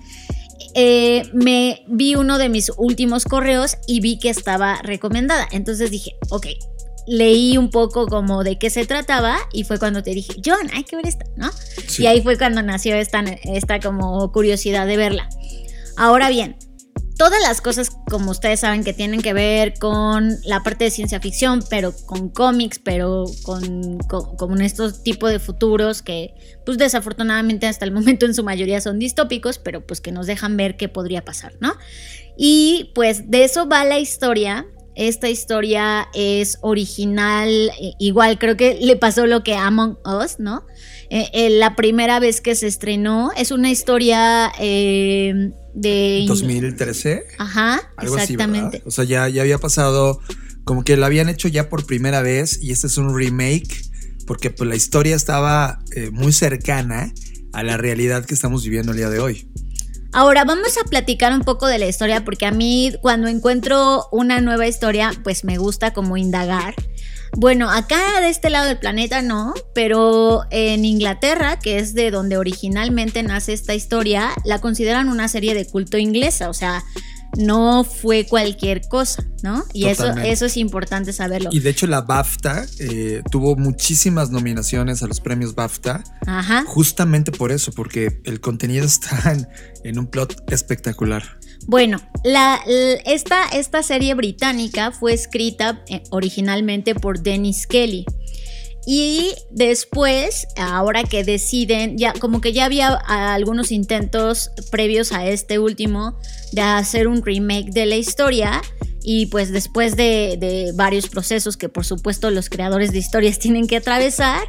Eh, me vi uno de mis últimos correos y vi que estaba recomendada. Entonces dije, ok, leí un poco como de qué se trataba y fue cuando te dije, John, hay que ver esta, ¿no? Sí. Y ahí fue cuando nació esta, esta como curiosidad de verla. Ahora bien, todas las cosas, como ustedes saben, que tienen que ver con la parte de ciencia ficción, pero con cómics, pero con, con, con estos tipos de futuros que, pues desafortunadamente hasta el momento en su mayoría son distópicos, pero pues que nos dejan ver qué podría pasar, ¿no? Y pues de eso va la historia. Esta historia es original, eh, igual creo que le pasó lo que Among Us, ¿no? Eh, eh, la primera vez que se estrenó es una historia eh, de... 2013. Ajá, Algo exactamente. O sea, ya, ya había pasado, como que la habían hecho ya por primera vez y este es un remake porque pues la historia estaba muy cercana a la realidad que estamos viviendo el día de hoy. Ahora vamos a platicar un poco de la historia porque a mí cuando encuentro una nueva historia pues me gusta como indagar. Bueno, acá de este lado del planeta no, pero en Inglaterra, que es de donde originalmente nace esta historia, la consideran una serie de culto inglesa, o sea, no fue cualquier cosa, ¿no? Y eso, eso es importante saberlo. Y de hecho la BAFTA eh, tuvo muchísimas nominaciones a los premios BAFTA Ajá. justamente por eso, porque el contenido está en, en un plot espectacular. Bueno, esta, esta serie británica fue escrita eh, originalmente por Dennis Kelly. Y después, ahora que deciden, ya como que ya había ah, algunos intentos previos a este último de hacer un remake de la historia. Y pues después de, varios procesos que por supuesto los creadores de historias tienen que atravesar,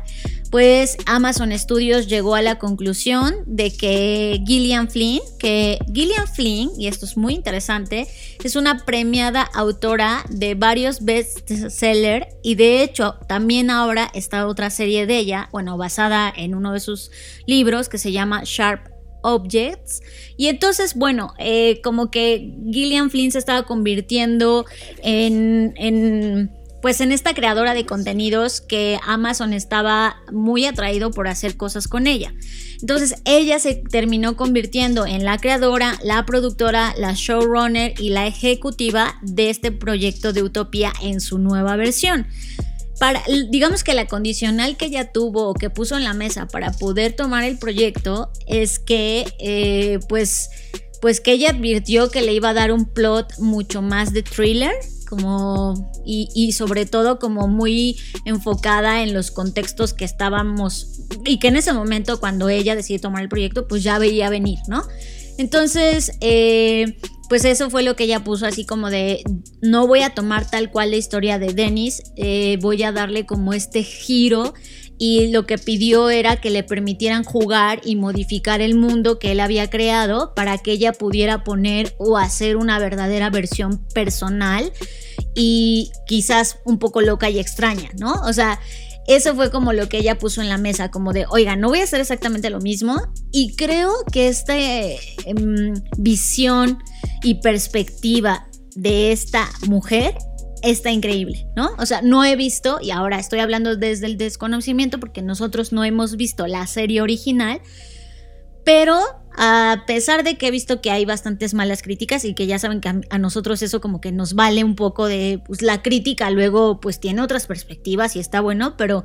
pues Amazon Studios llegó a la conclusión de que Gillian Flynn, que Gillian Flynn, y esto es muy interesante, es una premiada autora de varios bestsellers y de hecho también ahora está otra serie de ella, bueno, basada en uno de sus libros que se llama Sharp Objects. Y entonces, bueno, eh, como que Gillian Flynn se estaba convirtiendo en, en, pues en esta creadora de contenidos que Amazon estaba muy atraído por hacer cosas con ella. Entonces ella se terminó convirtiendo en la creadora, la productora, la showrunner y la ejecutiva de este proyecto de Utopía en su nueva versión. Para, digamos que la condicional que ella tuvo o que puso en la mesa para poder tomar el proyecto es que eh, pues pues que ella advirtió que le iba a dar un plot mucho más de thriller como y, y, sobre todo como muy enfocada en los contextos que estábamos y que en ese momento cuando ella decidió tomar el proyecto pues ya veía venir, ¿no? Entonces, eh, pues eso fue lo que ella puso así como de, no voy a tomar tal cual la historia de Dennis, eh, voy a darle como este giro y lo que pidió era que le permitieran jugar y modificar el mundo que él había creado para que ella pudiera poner o hacer una verdadera versión personal y quizás un poco loca y extraña, ¿no? O sea, eso fue como lo que ella puso en la mesa, como de, oiga, no voy a hacer exactamente lo mismo. Y creo que esta eh, visión y perspectiva de esta mujer está increíble, ¿no? O sea, no he visto, y ahora estoy hablando desde el desconocimiento porque nosotros no hemos visto la serie original, pero a pesar de que he visto que hay bastantes malas críticas y que ya saben que a, a nosotros eso como que nos vale un poco de pues, la crítica, luego pues tiene otras perspectivas y está bueno, pero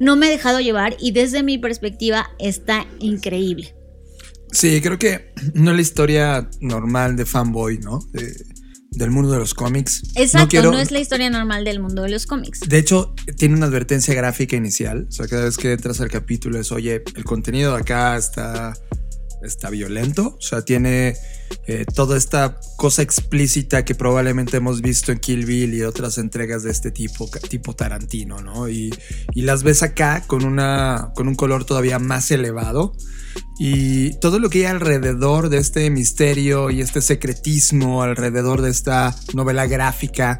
no me he dejado llevar y desde mi perspectiva está increíble. Sí, creo que no es la historia normal de fanboy, ¿no? De, del mundo de los cómics. Exacto, no, quiero... no, es la historia normal del mundo de los cómics. De hecho, tiene una advertencia gráfica inicial. O sea, cada vez que entras al capítulo es, oye, el contenido de acá está, está violento. O sea, tiene eh, toda esta cosa explícita que probablemente hemos visto en Kill Bill y otras entregas de este tipo, tipo Tarantino, ¿no? Y, y las ves acá con, una, con un color todavía más elevado. Y todo lo que hay alrededor de este misterio y este secretismo, alrededor de esta novela gráfica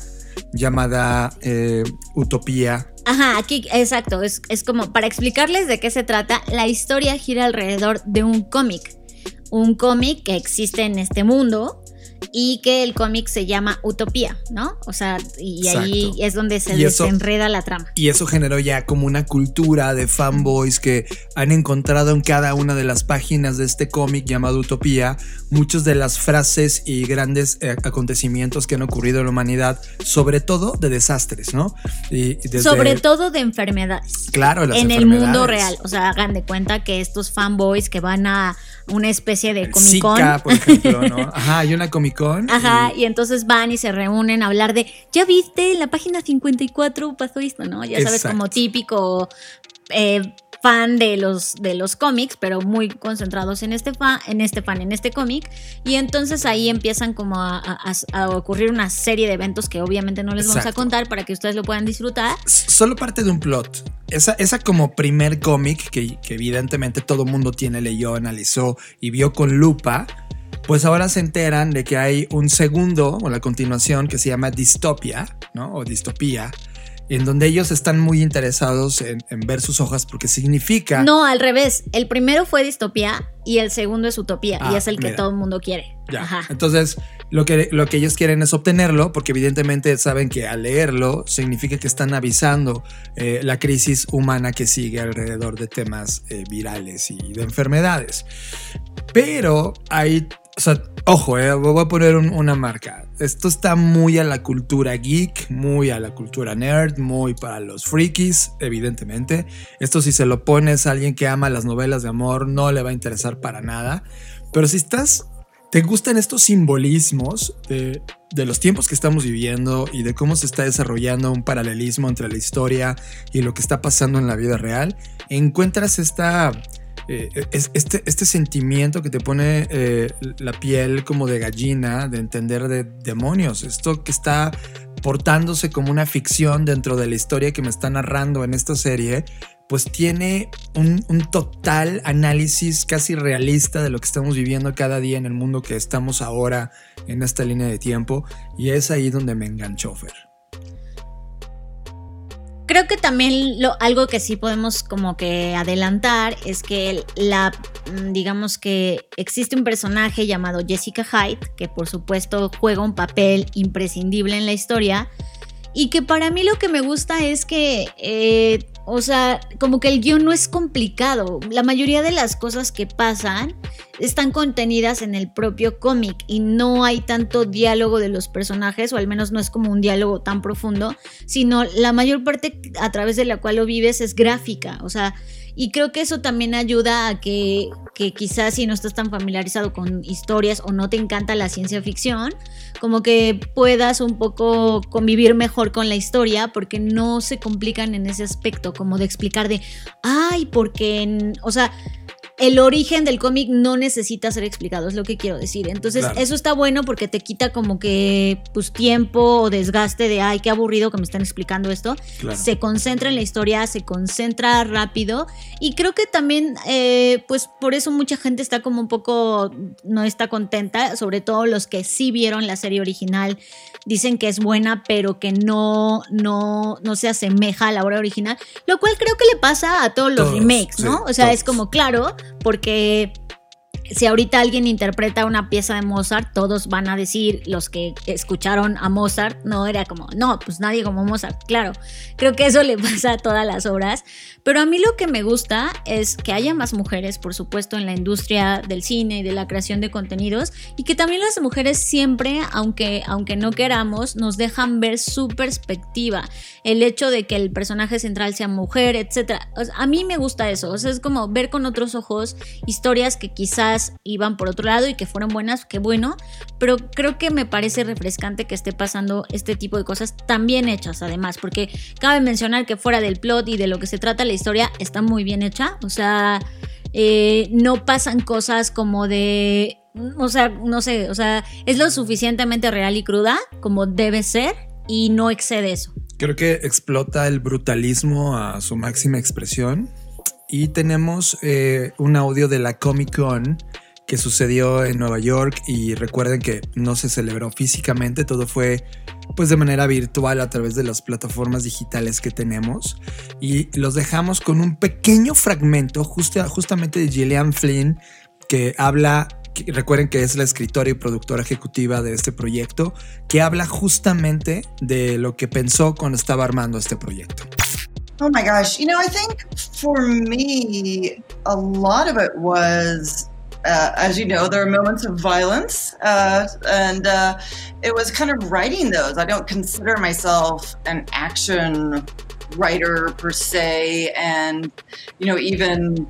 llamada eh, Utopía. Ajá, aquí, exacto, es, es como para explicarles de qué se trata, la historia gira alrededor de un cómic, un cómic que existe en este mundo y que el cómic se llama Utopía, ¿no? O sea, y ahí Exacto. es donde se Y eso- desenreda la trama. Y eso generó ya como una cultura de fanboys que han encontrado en cada una de las páginas de este cómic llamado Utopía muchas de las frases y grandes eh, acontecimientos que han ocurrido en la humanidad, sobre todo de desastres, ¿no? Y desde- Sobre todo de enfermedades. Claro, las en el mundo real. O sea, hagan de cuenta que estos fanboys que van a una especie de Comic Con. Zika, por ejemplo, ¿no? Ajá, hay una Comic Con. Ajá, y- y entonces van y se reúnen a hablar de, ya viste, en la página 54 pasó esto, ¿no? Ya sabes, Exacto. como típico eh, fan de los, de los cómics, pero muy concentrados en este fan, en este fan, en este cómic. Y entonces ahí empiezan como a, a- a ocurrir una serie de eventos que obviamente no les vamos a contar para que ustedes lo puedan disfrutar. Solo parte de un plot. Esa, esa como primer cómic que, que evidentemente todo mundo tiene, leyó, analizó y vio con lupa, pues ahora se enteran de que hay un segundo o la continuación que se llama Distopia, ¿no? O Distopía, en donde ellos están muy interesados en, en ver sus hojas porque significa... No, al revés. El primero fue distopía y el segundo es utopía y Ah, es el que mira. todo el mundo quiere. Ya. Ajá. Entonces, lo que, lo que ellos quieren es obtenerlo, porque evidentemente saben que al leerlo significa que están avisando eh, la crisis humana que sigue alrededor de temas eh, virales y de enfermedades. Pero hay, o sea, ojo, eh, voy a poner un- una marca. Esto está muy a la cultura geek, muy a la cultura nerd, muy para los frikis, evidentemente. Esto si se lo pones a alguien que ama las novelas de amor, no le va a interesar para nada. Pero si estás ¿Te gustan estos simbolismos de, de los tiempos que estamos viviendo y de cómo se está desarrollando un paralelismo entre la historia y lo que está pasando en la vida real? Encuentras esta, eh, es- este, este sentimiento que te pone eh, la piel como de gallina, de entender de demonios, esto que está portándose como una ficción dentro de la historia que me está narrando en esta serie, pues tiene un, un total análisis casi realista de lo que estamos viviendo cada día en el mundo que estamos ahora en esta línea de tiempo y es ahí donde me enganchó Fer. Creo que también lo, algo que sí podemos como que adelantar es que la, mm, digamos que existe un personaje llamado Jessica Hyde, que por supuesto juega un papel imprescindible en la historia, y que para mí lo que me gusta es que, eh, o sea, como que el guion no es complicado. La mayoría de las cosas que pasan están contenidas en el propio cómic y no hay tanto diálogo de los personajes, o al menos no es como un diálogo tan profundo, sino la mayor parte a través de la cual lo vives es gráfica. O sea, y creo que eso también ayuda a que, que quizás si no estás tan familiarizado con historias o no te encanta la ciencia ficción, como que puedas un poco convivir mejor con la historia porque no se complican en ese aspecto, como de explicar de, ay, porque, en- o sea, el origen del cómic no necesita ser explicado, es lo que quiero decir. Entonces, Claro. eso está bueno porque te quita como que pues tiempo o desgaste de, ay, qué aburrido que me están explicando esto. Claro. Se concentra en la historia, se concentra rápido y creo que también, eh, pues por eso mucha gente está como un poco, no está contenta, sobre todo los que sí vieron la serie original, dicen que es buena, pero que no, no, no se asemeja a la obra original, lo cual creo que le pasa a todos los Todos, remakes, ¿no? sí, o sea, es como claro, porque si ahorita alguien interpreta una pieza de Mozart, todos van a decir, los que escucharon a Mozart, no era como, no, pues nadie como Mozart, claro. Creo que eso le pasa a todas las obras. Pero a mí lo que me gusta es que haya más mujeres, por supuesto, en la industria del cine y de la creación de contenidos, y que también las mujeres siempre, aunque, aunque no queramos, nos dejan ver su perspectiva. El hecho de que el personaje central sea mujer, etc. a mí me gusta eso. Es como ver con otros ojos historias que quizás iban por otro lado y que fueron buenas, qué bueno, pero creo que me parece refrescante que esté pasando este tipo de cosas tan bien hechas además, porque cabe mencionar que fuera del plot y de lo que se trata la historia está muy bien hecha, o sea, eh, no pasan cosas como de, o sea, no sé, o sea, es lo suficientemente real y cruda como debe ser y no excede eso. Creo que explota el brutalismo a su máxima expresión. Y tenemos eh, un audio de la Comic Con que sucedió en Nueva York y recuerden que no se celebró físicamente, todo fue pues de manera virtual a través de las plataformas digitales que tenemos y los dejamos con un pequeño fragmento justa- justamente de Gillian Flynn que habla recuerden que es la escritora y productora ejecutiva de este proyecto, que habla justamente de lo que pensó cuando estaba armando este proyecto. Oh my gosh. You know, I think for me, a lot of it was, uh, as you know, there are moments of violence. Uh, and uh, it was kind of writing those. I don't consider myself an action writer per se. And, you know, even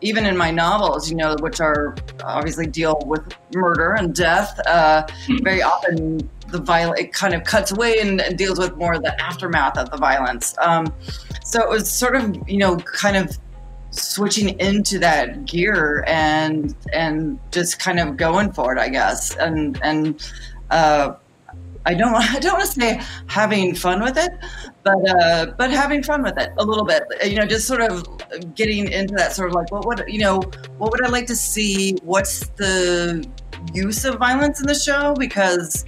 even in my novels, you know, which are obviously deal with murder and death, uh, very often the violence it kind of cuts away and, and, deals with more the aftermath of the violence. Um, so it was sort of, you know, kind of switching into that gear and and just kind of going for it, I guess. And and uh, I don't I don't want to say having fun with it, but uh, but having fun with it a little bit. You know, just sort of getting into that sort of like, what would you know, what would I like to see? What's the use of violence in the show? Because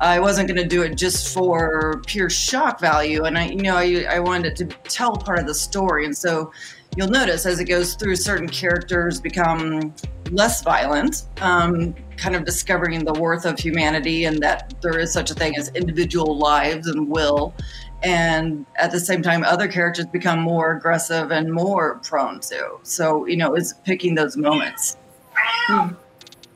I wasn't going to do it just for pure shock value, and I, you know, I, I wanted it to tell part of the story, and so you'll notice as it goes through, certain characters become less violent, um, kind of discovering the worth of humanity and that there is such a thing as individual lives and will. And at the same time, other characters become more aggressive and more prone to. So, you know, it's picking those moments. Hmm.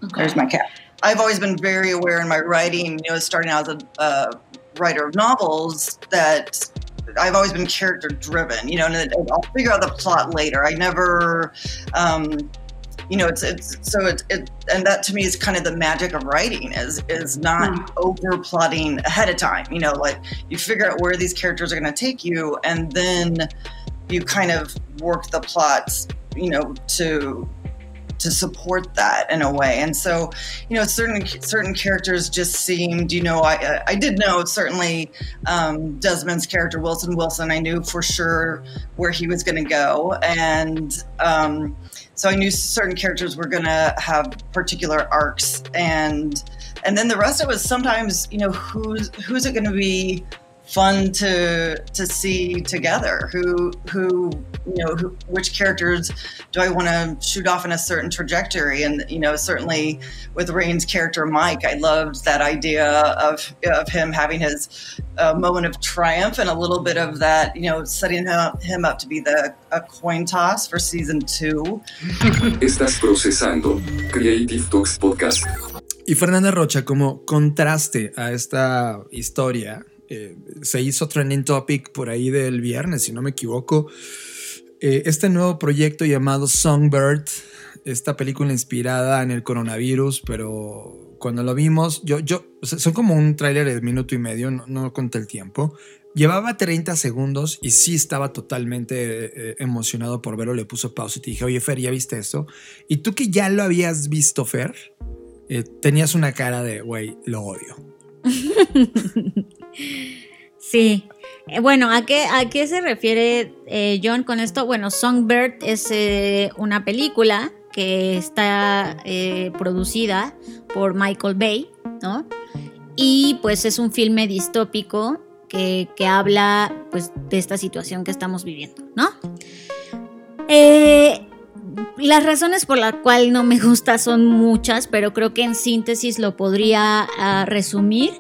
Okay. There's my cat. I've always been very aware in my writing, you know, starting out as a uh, writer of novels, that I've always been character driven, you know, and I'll figure out the plot later. I never, um, you know, it's it's so it, it and that to me is kind of the magic of writing is is not mm. over plotting ahead of time. You know, like you figure out where these characters are going to take you, and then you kind of work the plot, you know, to to support that in a way. And so, you know, certain certain characters just seemed, you know, I I did know certainly um, Desmond's character Wilson Wilson. I knew for sure where he was going to go, and um, so I knew certain characters were going to have particular arcs, and and then the rest of it was sometimes, you know, who's who's it going to be fun to to see together. Who who you know who, which characters do i want to shoot off in a certain trajectory? And you know certainly with rain's character mike i loved that idea of of him having his uh, moment of triumph and a little bit of that you know setting him up, him up to be the a coin toss for season two. Estás procesando creative talks podcast. Y Fernanda Rocha como contraste a esta historia eh, se hizo trending topic por ahí del viernes, si no me equivoco. Eh, este nuevo proyecto llamado Songbird, esta película inspirada en el coronavirus, pero cuando lo vimos, yo, yo, son como un tráiler de minuto y medio, no, conté el tiempo. Llevaba 30 segundos y sí estaba totalmente eh, emocionado por verlo. Le puso pausa y te dije, oye, Fer, ¿ya viste esto? Y tú que ya lo habías visto, Fer, tenías una cara de, güey, lo odio. Sí. Eh, bueno, ¿a qué, ¿a qué se refiere eh, John con esto? Bueno, Songbird es eh, una película que está producida por Michael Bay, ¿no? Y pues es un filme distópico que, que habla pues de esta situación que estamos viviendo, ¿no? las razones por las cuales no me gusta son muchas, pero creo que en síntesis lo podría ah, resumir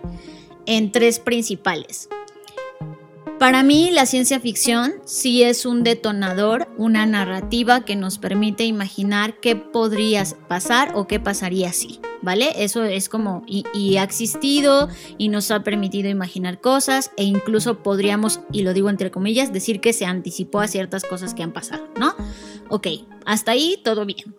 en tres principales. Para mí la ciencia ficción sí es un detonador, una narrativa que nos permite imaginar qué podría pasar o qué pasaría si, ¿vale? Eso es como, y, ha existido y nos ha permitido imaginar cosas e incluso podríamos, y lo digo entre comillas, decir que se anticipó a ciertas cosas que han pasado, ¿no? Ok, hasta ahí todo bien.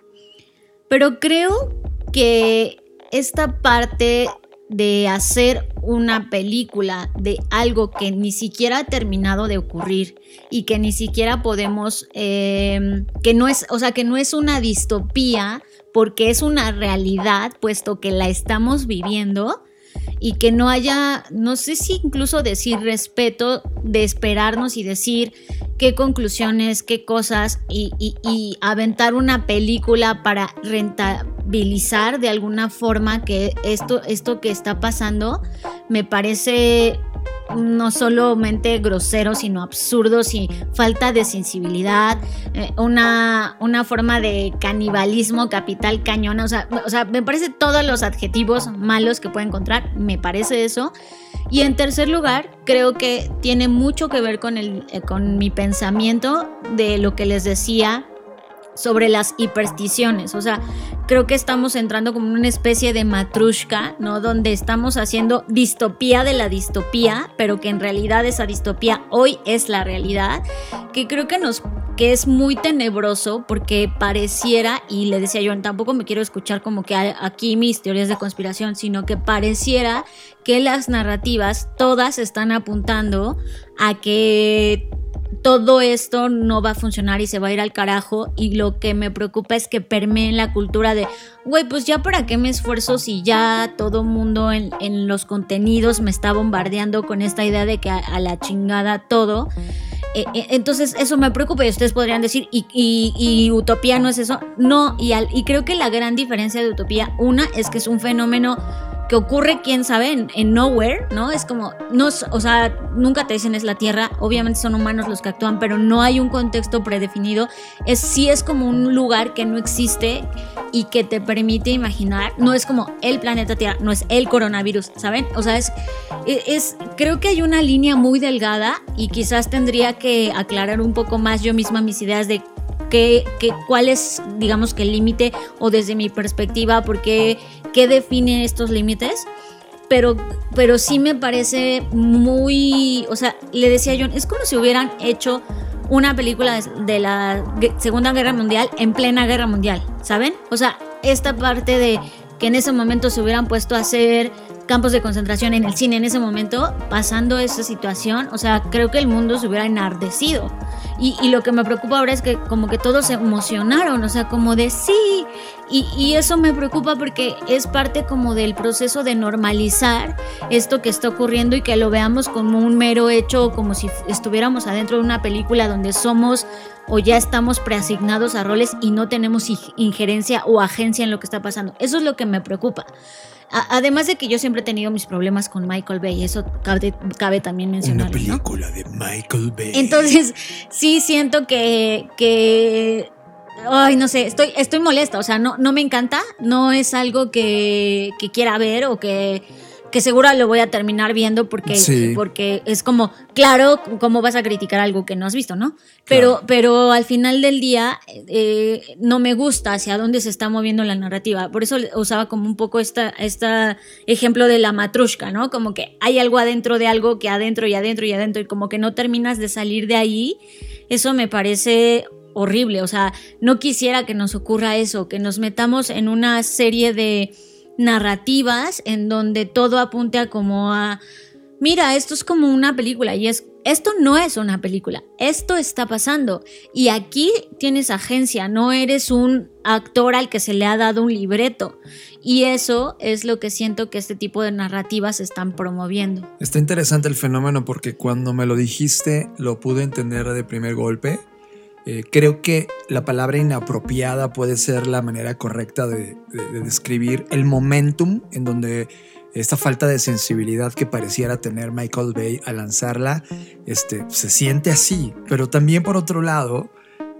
Pero creo que esta parte de hacer una película de algo que ni siquiera ha terminado de ocurrir y que ni siquiera podemos, em, que no es, o sea, que no es una distopía porque es una realidad, puesto que la estamos viviendo y que no haya, no sé si incluso decir respeto de esperarnos y decir qué conclusiones, qué cosas y, y aventar una película para rentar visibilizar de alguna forma que esto, esto que está pasando me parece no solamente groseros, sino absurdos y falta de sensibilidad, eh, una, una forma de canibalismo capital cañona, o sea, o sea, me parece todos los adjetivos malos que puede encontrar, me parece eso. Y en tercer lugar, creo que tiene mucho que ver con, el, eh, con mi pensamiento de lo que les decía sobre las hipersticiones. O sea, creo que estamos entrando como en una especie de matrushka, ¿no? Donde estamos haciendo distopía de la distopía, pero que en realidad esa distopía hoy es la realidad, que creo que nos que es muy tenebroso porque pareciera, y le decía yo, tampoco me quiero escuchar como que aquí mis teorías de conspiración, sino que pareciera que las narrativas todas están apuntando a que todo esto no va a funcionar y se va a ir al carajo. Y lo que me preocupa es que permee en la cultura de, güey, pues ya para qué me esfuerzo si ya todo mundo en, los contenidos me está bombardeando con esta idea de que a, la chingada todo. Entonces eso me preocupa y ustedes podrían decir, ¿y, Utopía no es eso? No, y, y creo que la gran diferencia de Utopía, una, es que es un fenómeno que ocurre, quién sabe, en, nowhere, ¿no? Es como, no, o sea, nunca te dicen es la Tierra, obviamente son humanos los que actúan, pero no hay un contexto predefinido. Es, sí es como un lugar que no existe y que te permite imaginar, no es como el planeta Tierra, no es el coronavirus, ¿saben? O sea, es, es creo que hay una línea muy delgada y quizás tendría que aclarar un poco más yo misma mis ideas de qué, cuál es, digamos que el límite o desde mi perspectiva, porque qué define estos límites. Pero, pero sí me parece muy, o sea, le decía yo, es como si hubieran hecho una película de la Segunda Guerra Mundial en plena Guerra Mundial, ¿saben? O sea, esta parte de que en ese momento se hubieran puesto a hacer campos de concentración en el cine en ese momento, pasando esa situación, o sea, creo que el mundo se hubiera enardecido. Y, lo que me preocupa ahora es que como que todos se emocionaron, o sea, como de sí. Y, y, eso me preocupa porque es parte como del proceso de normalizar esto que está ocurriendo y que lo veamos como un mero hecho, como si estuviéramos adentro de una película donde somos o ya estamos preasignados a roles y no tenemos injerencia o agencia en lo que está pasando. Eso es lo que me preocupa además de que yo siempre he tenido mis problemas con Michael Bay, eso cabe, también mencionar. Una película de Michael Bay. Entonces, sí siento que, que ay, no sé, estoy, estoy molesta, o sea, no, no me encanta, no es algo que, que quiera ver o que que seguro lo voy a terminar viendo porque, porque es como, claro, ¿cómo vas a criticar algo que no has visto, no? Pero, pero al final del día eh, no me gusta hacia dónde se está moviendo la narrativa. Por eso usaba como un poco esta, esta ejemplo de la matrushka, ¿no? Como que hay algo adentro de algo que adentro y adentro y adentro y como que no terminas de salir de ahí. Eso me parece horrible. O sea, no quisiera que nos ocurra eso, que nos metamos en una serie de narrativas en donde todo apunte a como a, mira, esto es como una película y es, esto no es una película, esto está pasando y aquí tienes agencia, no eres un actor al que se le ha dado un libreto. Y eso es lo que siento que este tipo de narrativas están promoviendo. Está interesante el fenómeno porque cuando me lo dijiste lo pude entender de primer golpe eh, creo que la palabra inapropiada puede ser la manera correcta de, describir el momentum en donde esta falta de sensibilidad que pareciera tener Michael Bay al lanzarla este, se siente así. Pero también por otro lado,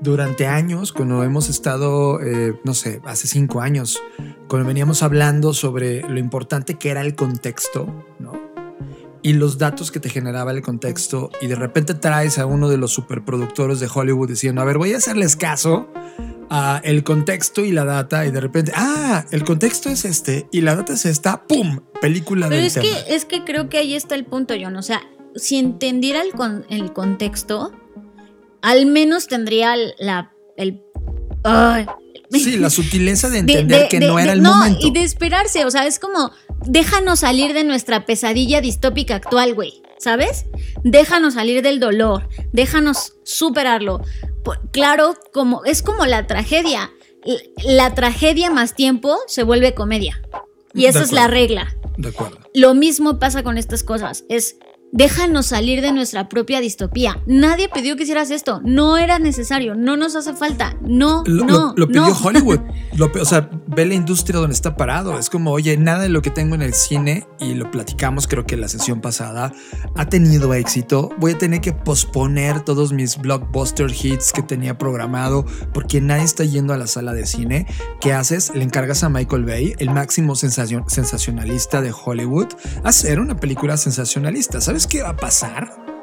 durante años, cuando hemos estado, eh, no sé, hace cinco años, cuando veníamos hablando sobre lo importante que era el contexto, ¿no? Y los datos que te generaba el contexto y de repente traes a uno de los superproductores de Hollywood diciendo, a ver, voy a hacerles caso a el contexto y la data y de repente, ah, el contexto es este y la data es esta, ¡pum! Película Pero del es que es que creo que ahí está el punto, John, o sea, si entendiera el, el contexto, al menos tendría la el Sí, la sutileza de entender que no era el momento. No, y de esperarse, o sea, es como, déjanos salir de nuestra pesadilla distópica actual, güey, ¿sabes? Déjanos salir del dolor, déjanos superarlo. Claro, como, es como la tragedia. La tragedia más tiempo se vuelve comedia. Y esa es la regla. De acuerdo. Lo mismo pasa con estas cosas. Es déjanos salir de nuestra propia distopía. Nadie pidió que hicieras esto. No era necesario. No nos hace falta. No, Lo, no. lo- lo pidió no. Hollywood. Lo o sea, ve la industria donde está parado. Es como, oye, nada de lo que tengo en el cine, y lo platicamos creo que la sesión pasada, ha tenido éxito. Voy a tener que posponer todos mis blockbuster hits que tenía programado porque nadie está yendo a la sala de cine. ¿Qué haces? Le encargas a Michael Bay, el máximo sensacion- sensacionalista de Hollywood, a hacer una película sensacionalista. ¿Sabes qué va a pasar?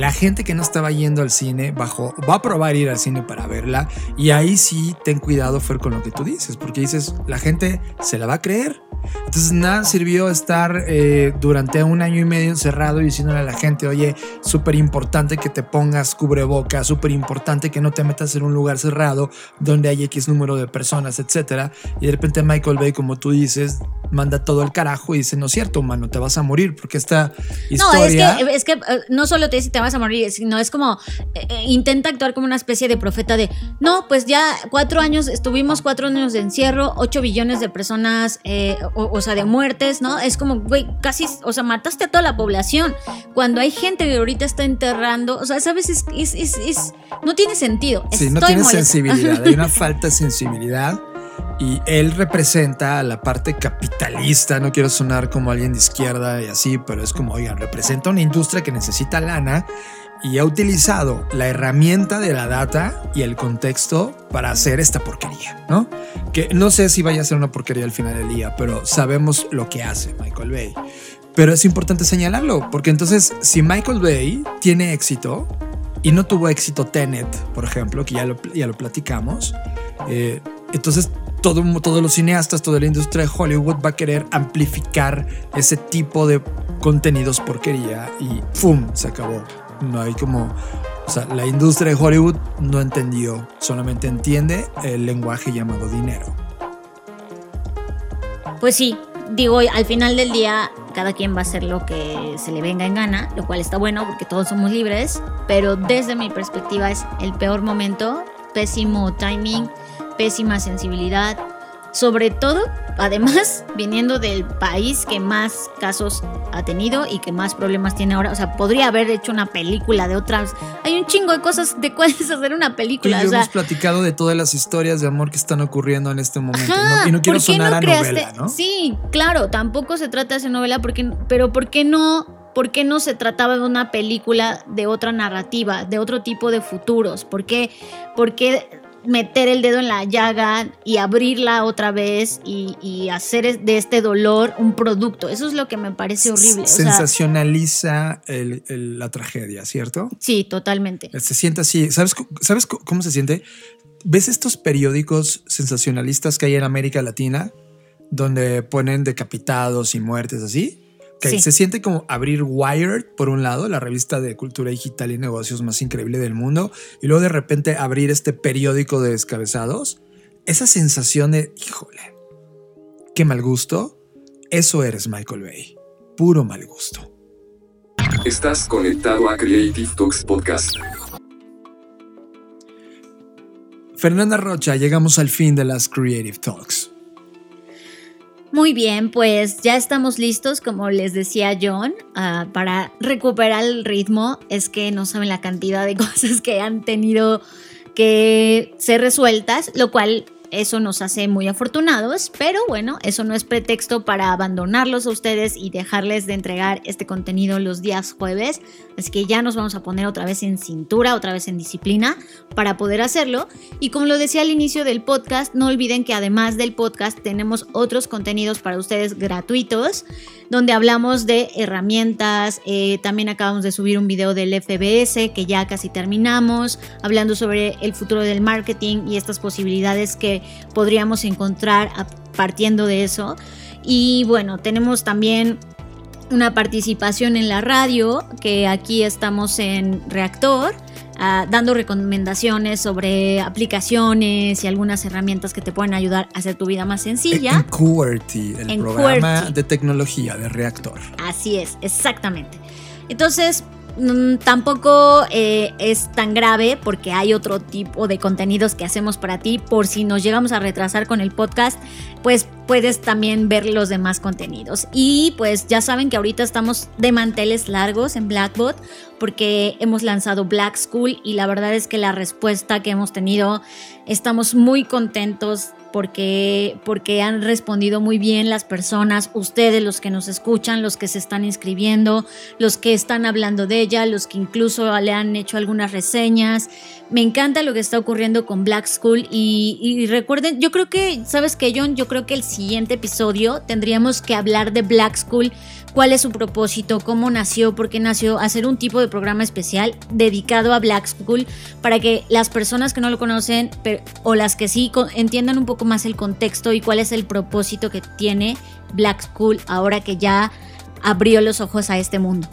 La gente que no estaba yendo al cine bajó, va a probar ir al cine para verla y ahí sí ten cuidado Fer con lo que tú dices, porque dices, la gente se la va a creer. Entonces nada sirvió estar eh, durante un año y medio encerrado y diciéndole a la gente, oye, súper importante que te pongas cubreboca, súper importante que no te metas en un lugar cerrado donde hay X número de personas, etcétera. Y de repente Michael Bay, como tú dices, manda todo el carajo y dice, no es cierto, mano, te vas a morir porque esta No, es historia... que, es que eh, no solo te dice te vas a morir, sino es como eh, eh, intenta actuar como una especie de profeta de no, pues ya cuatro años, estuvimos cuatro años de encierro, ocho billones de personas, eh, o, o sea, de muertes, ¿no? Es como, güey, casi, o sea, mataste a toda la población. Cuando hay gente que ahorita está enterrando, o sea, sabes, es, es, es- es- no tiene sentido. Sí, no Estoy tiene molesta. sensibilidad, hay una falta de sensibilidad. Y él representa a la parte capitalista, no quiero sonar como alguien de izquierda y así, pero es como, oigan, representa una industria que necesita lana y ha utilizado la herramienta de la data y el contexto para hacer esta porquería, ¿no? Que no sé si vaya a ser una porquería al final del día, pero sabemos lo que hace Michael Bay. Pero es importante señalarlo, porque entonces si Michael Bay tiene éxito y no tuvo éxito Tenet, por ejemplo, que ya lo, ya lo platicamos, eh, entonces todo, todos los cineastas, toda la industria de Hollywood va a querer amplificar ese tipo de contenidos porquería y ¡pum! Se acabó. No hay como... O sea, la industria de Hollywood no entendió, solamente entiende el lenguaje llamado dinero. Pues sí, digo, al final del día cada quien va a hacer lo que se le venga en gana, lo cual está bueno porque todos somos libres, pero desde mi perspectiva es el peor momento, pésimo timing, pésima sensibilidad, sobre todo, además, viniendo del país que más casos ha tenido y que más problemas tiene ahora, o sea, podría haber hecho una película de otras, hay un chingo de cosas de cuáles hacer una película, yo o sea, hemos platicado de todas las historias de amor que están ocurriendo en este momento. Ajá, ¿no? Y no quiero ¿por qué sonar no a creaste- novela, ¿no? Sí, claro, tampoco se trata de hacer novela, porque, pero ¿por qué no? ¿Por qué no se trataba de una película de otra narrativa, de otro tipo de futuros? ¿Por qué, por qué meter el dedo en la llaga y abrirla otra vez y, y hacer de este dolor un producto? Eso es lo que me parece horrible. o sea, Sensacionaliza el- el- la tragedia, ¿cierto? sí, totalmente. Se siente así. ¿Sabes, ¿Sabes cómo se siente? ¿Ves estos periódicos sensacionalistas que hay en América Latina? Donde ponen decapitados y muertes así. Que Sí. Se siente como abrir Wired, por un lado, la revista de cultura digital y negocios más increíble del mundo, y luego de repente abrir este periódico de descabezados. Esa sensación de, híjole, qué mal gusto. Eso eres Michael Bay. Puro mal gusto. Estás conectado a Creative Talks Podcast. Fernanda Rocha, llegamos al fin de las Creative Talks. Muy bien, pues ya estamos listos, como les decía John, ah, para recuperar el ritmo. Es que no saben la cantidad de cosas que han tenido que ser resueltas, lo cual eso nos hace muy afortunados, pero bueno, eso no es pretexto para abandonarlos a ustedes y dejarles de entregar este contenido los días jueves. Así que ya nos vamos a poner otra vez en cintura, otra vez en disciplina para poder hacerlo. Y como lo decía al inicio del podcast, no olviden que además del podcast tenemos otros contenidos para ustedes gratuitos, donde hablamos de herramientas. eh, también acabamos de subir un video del FBS que ya casi terminamos, hablando sobre el futuro del marketing y estas posibilidades que podríamos encontrar a- partiendo de eso. Y bueno, tenemos también una participación en la radio, que aquí estamos en Reactor, ah, dando recomendaciones sobre aplicaciones y algunas herramientas que te pueden ayudar a hacer tu vida más sencilla. En QWERTY, el En programa QWERTY. de tecnología de reactor. Así es, exactamente. Entonces, tampoco eh, es tan grave porque hay otro tipo de contenidos que hacemos para ti por si nos llegamos a retrasar con el podcast, pues puedes también ver los demás contenidos. Y pues ya saben que ahorita estamos de manteles largos en Blackbot porque hemos lanzado Black School y la verdad es que la respuesta que hemos tenido, estamos muy contentos porque, porque han respondido muy bien las personas, ustedes los que nos escuchan, los que se están inscribiendo, los que están hablando de ella, los que incluso le han hecho algunas reseñas. Me encanta lo que está ocurriendo con Black School y, y recuerden, yo creo que, ¿sabes qué, John? Yo creo que el siguiente episodio tendríamos que hablar de Black School cuál es su propósito, cómo nació, por qué nació, hacer un tipo de programa especial dedicado a Black School para que las personas que no lo conocen o las que sí entiendan un poco más el contexto y cuál es el propósito que tiene Black School ahora que ya abrió los ojos a este mundo.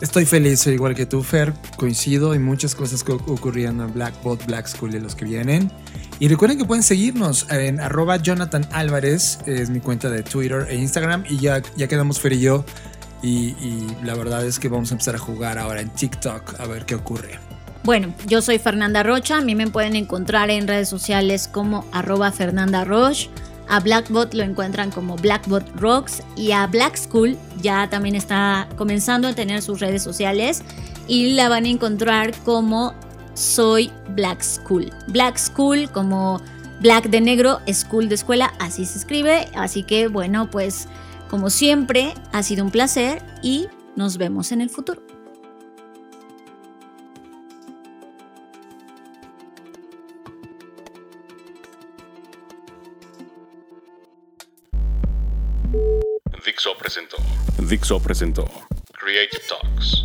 Estoy feliz, igual que tú, Fer. Coincido en muchas cosas que ocurrían en Blackbot, Black School y los que vienen. Y recuerden que pueden seguirnos en arroba Jonathan Álvarez, es mi cuenta de Twitter e Instagram. Y ya, ya quedamos Fer y yo. Y, la verdad es que vamos a empezar a jugar ahora en TikTok a ver qué ocurre. Bueno, yo soy Fernanda Rocha. A mí me pueden encontrar en redes sociales como arroba Fernanda Roche. A Blackbot lo encuentran como Blackbot Rocks y a Black School ya también está comenzando a tener sus redes sociales y la van a encontrar como Soy Black School. Black School como Black de negro, School de escuela, así se escribe. Así que bueno, pues como siempre ha sido un placer y nos vemos en el futuro. Dixo presentó. Dixo presentó. Creative Talks.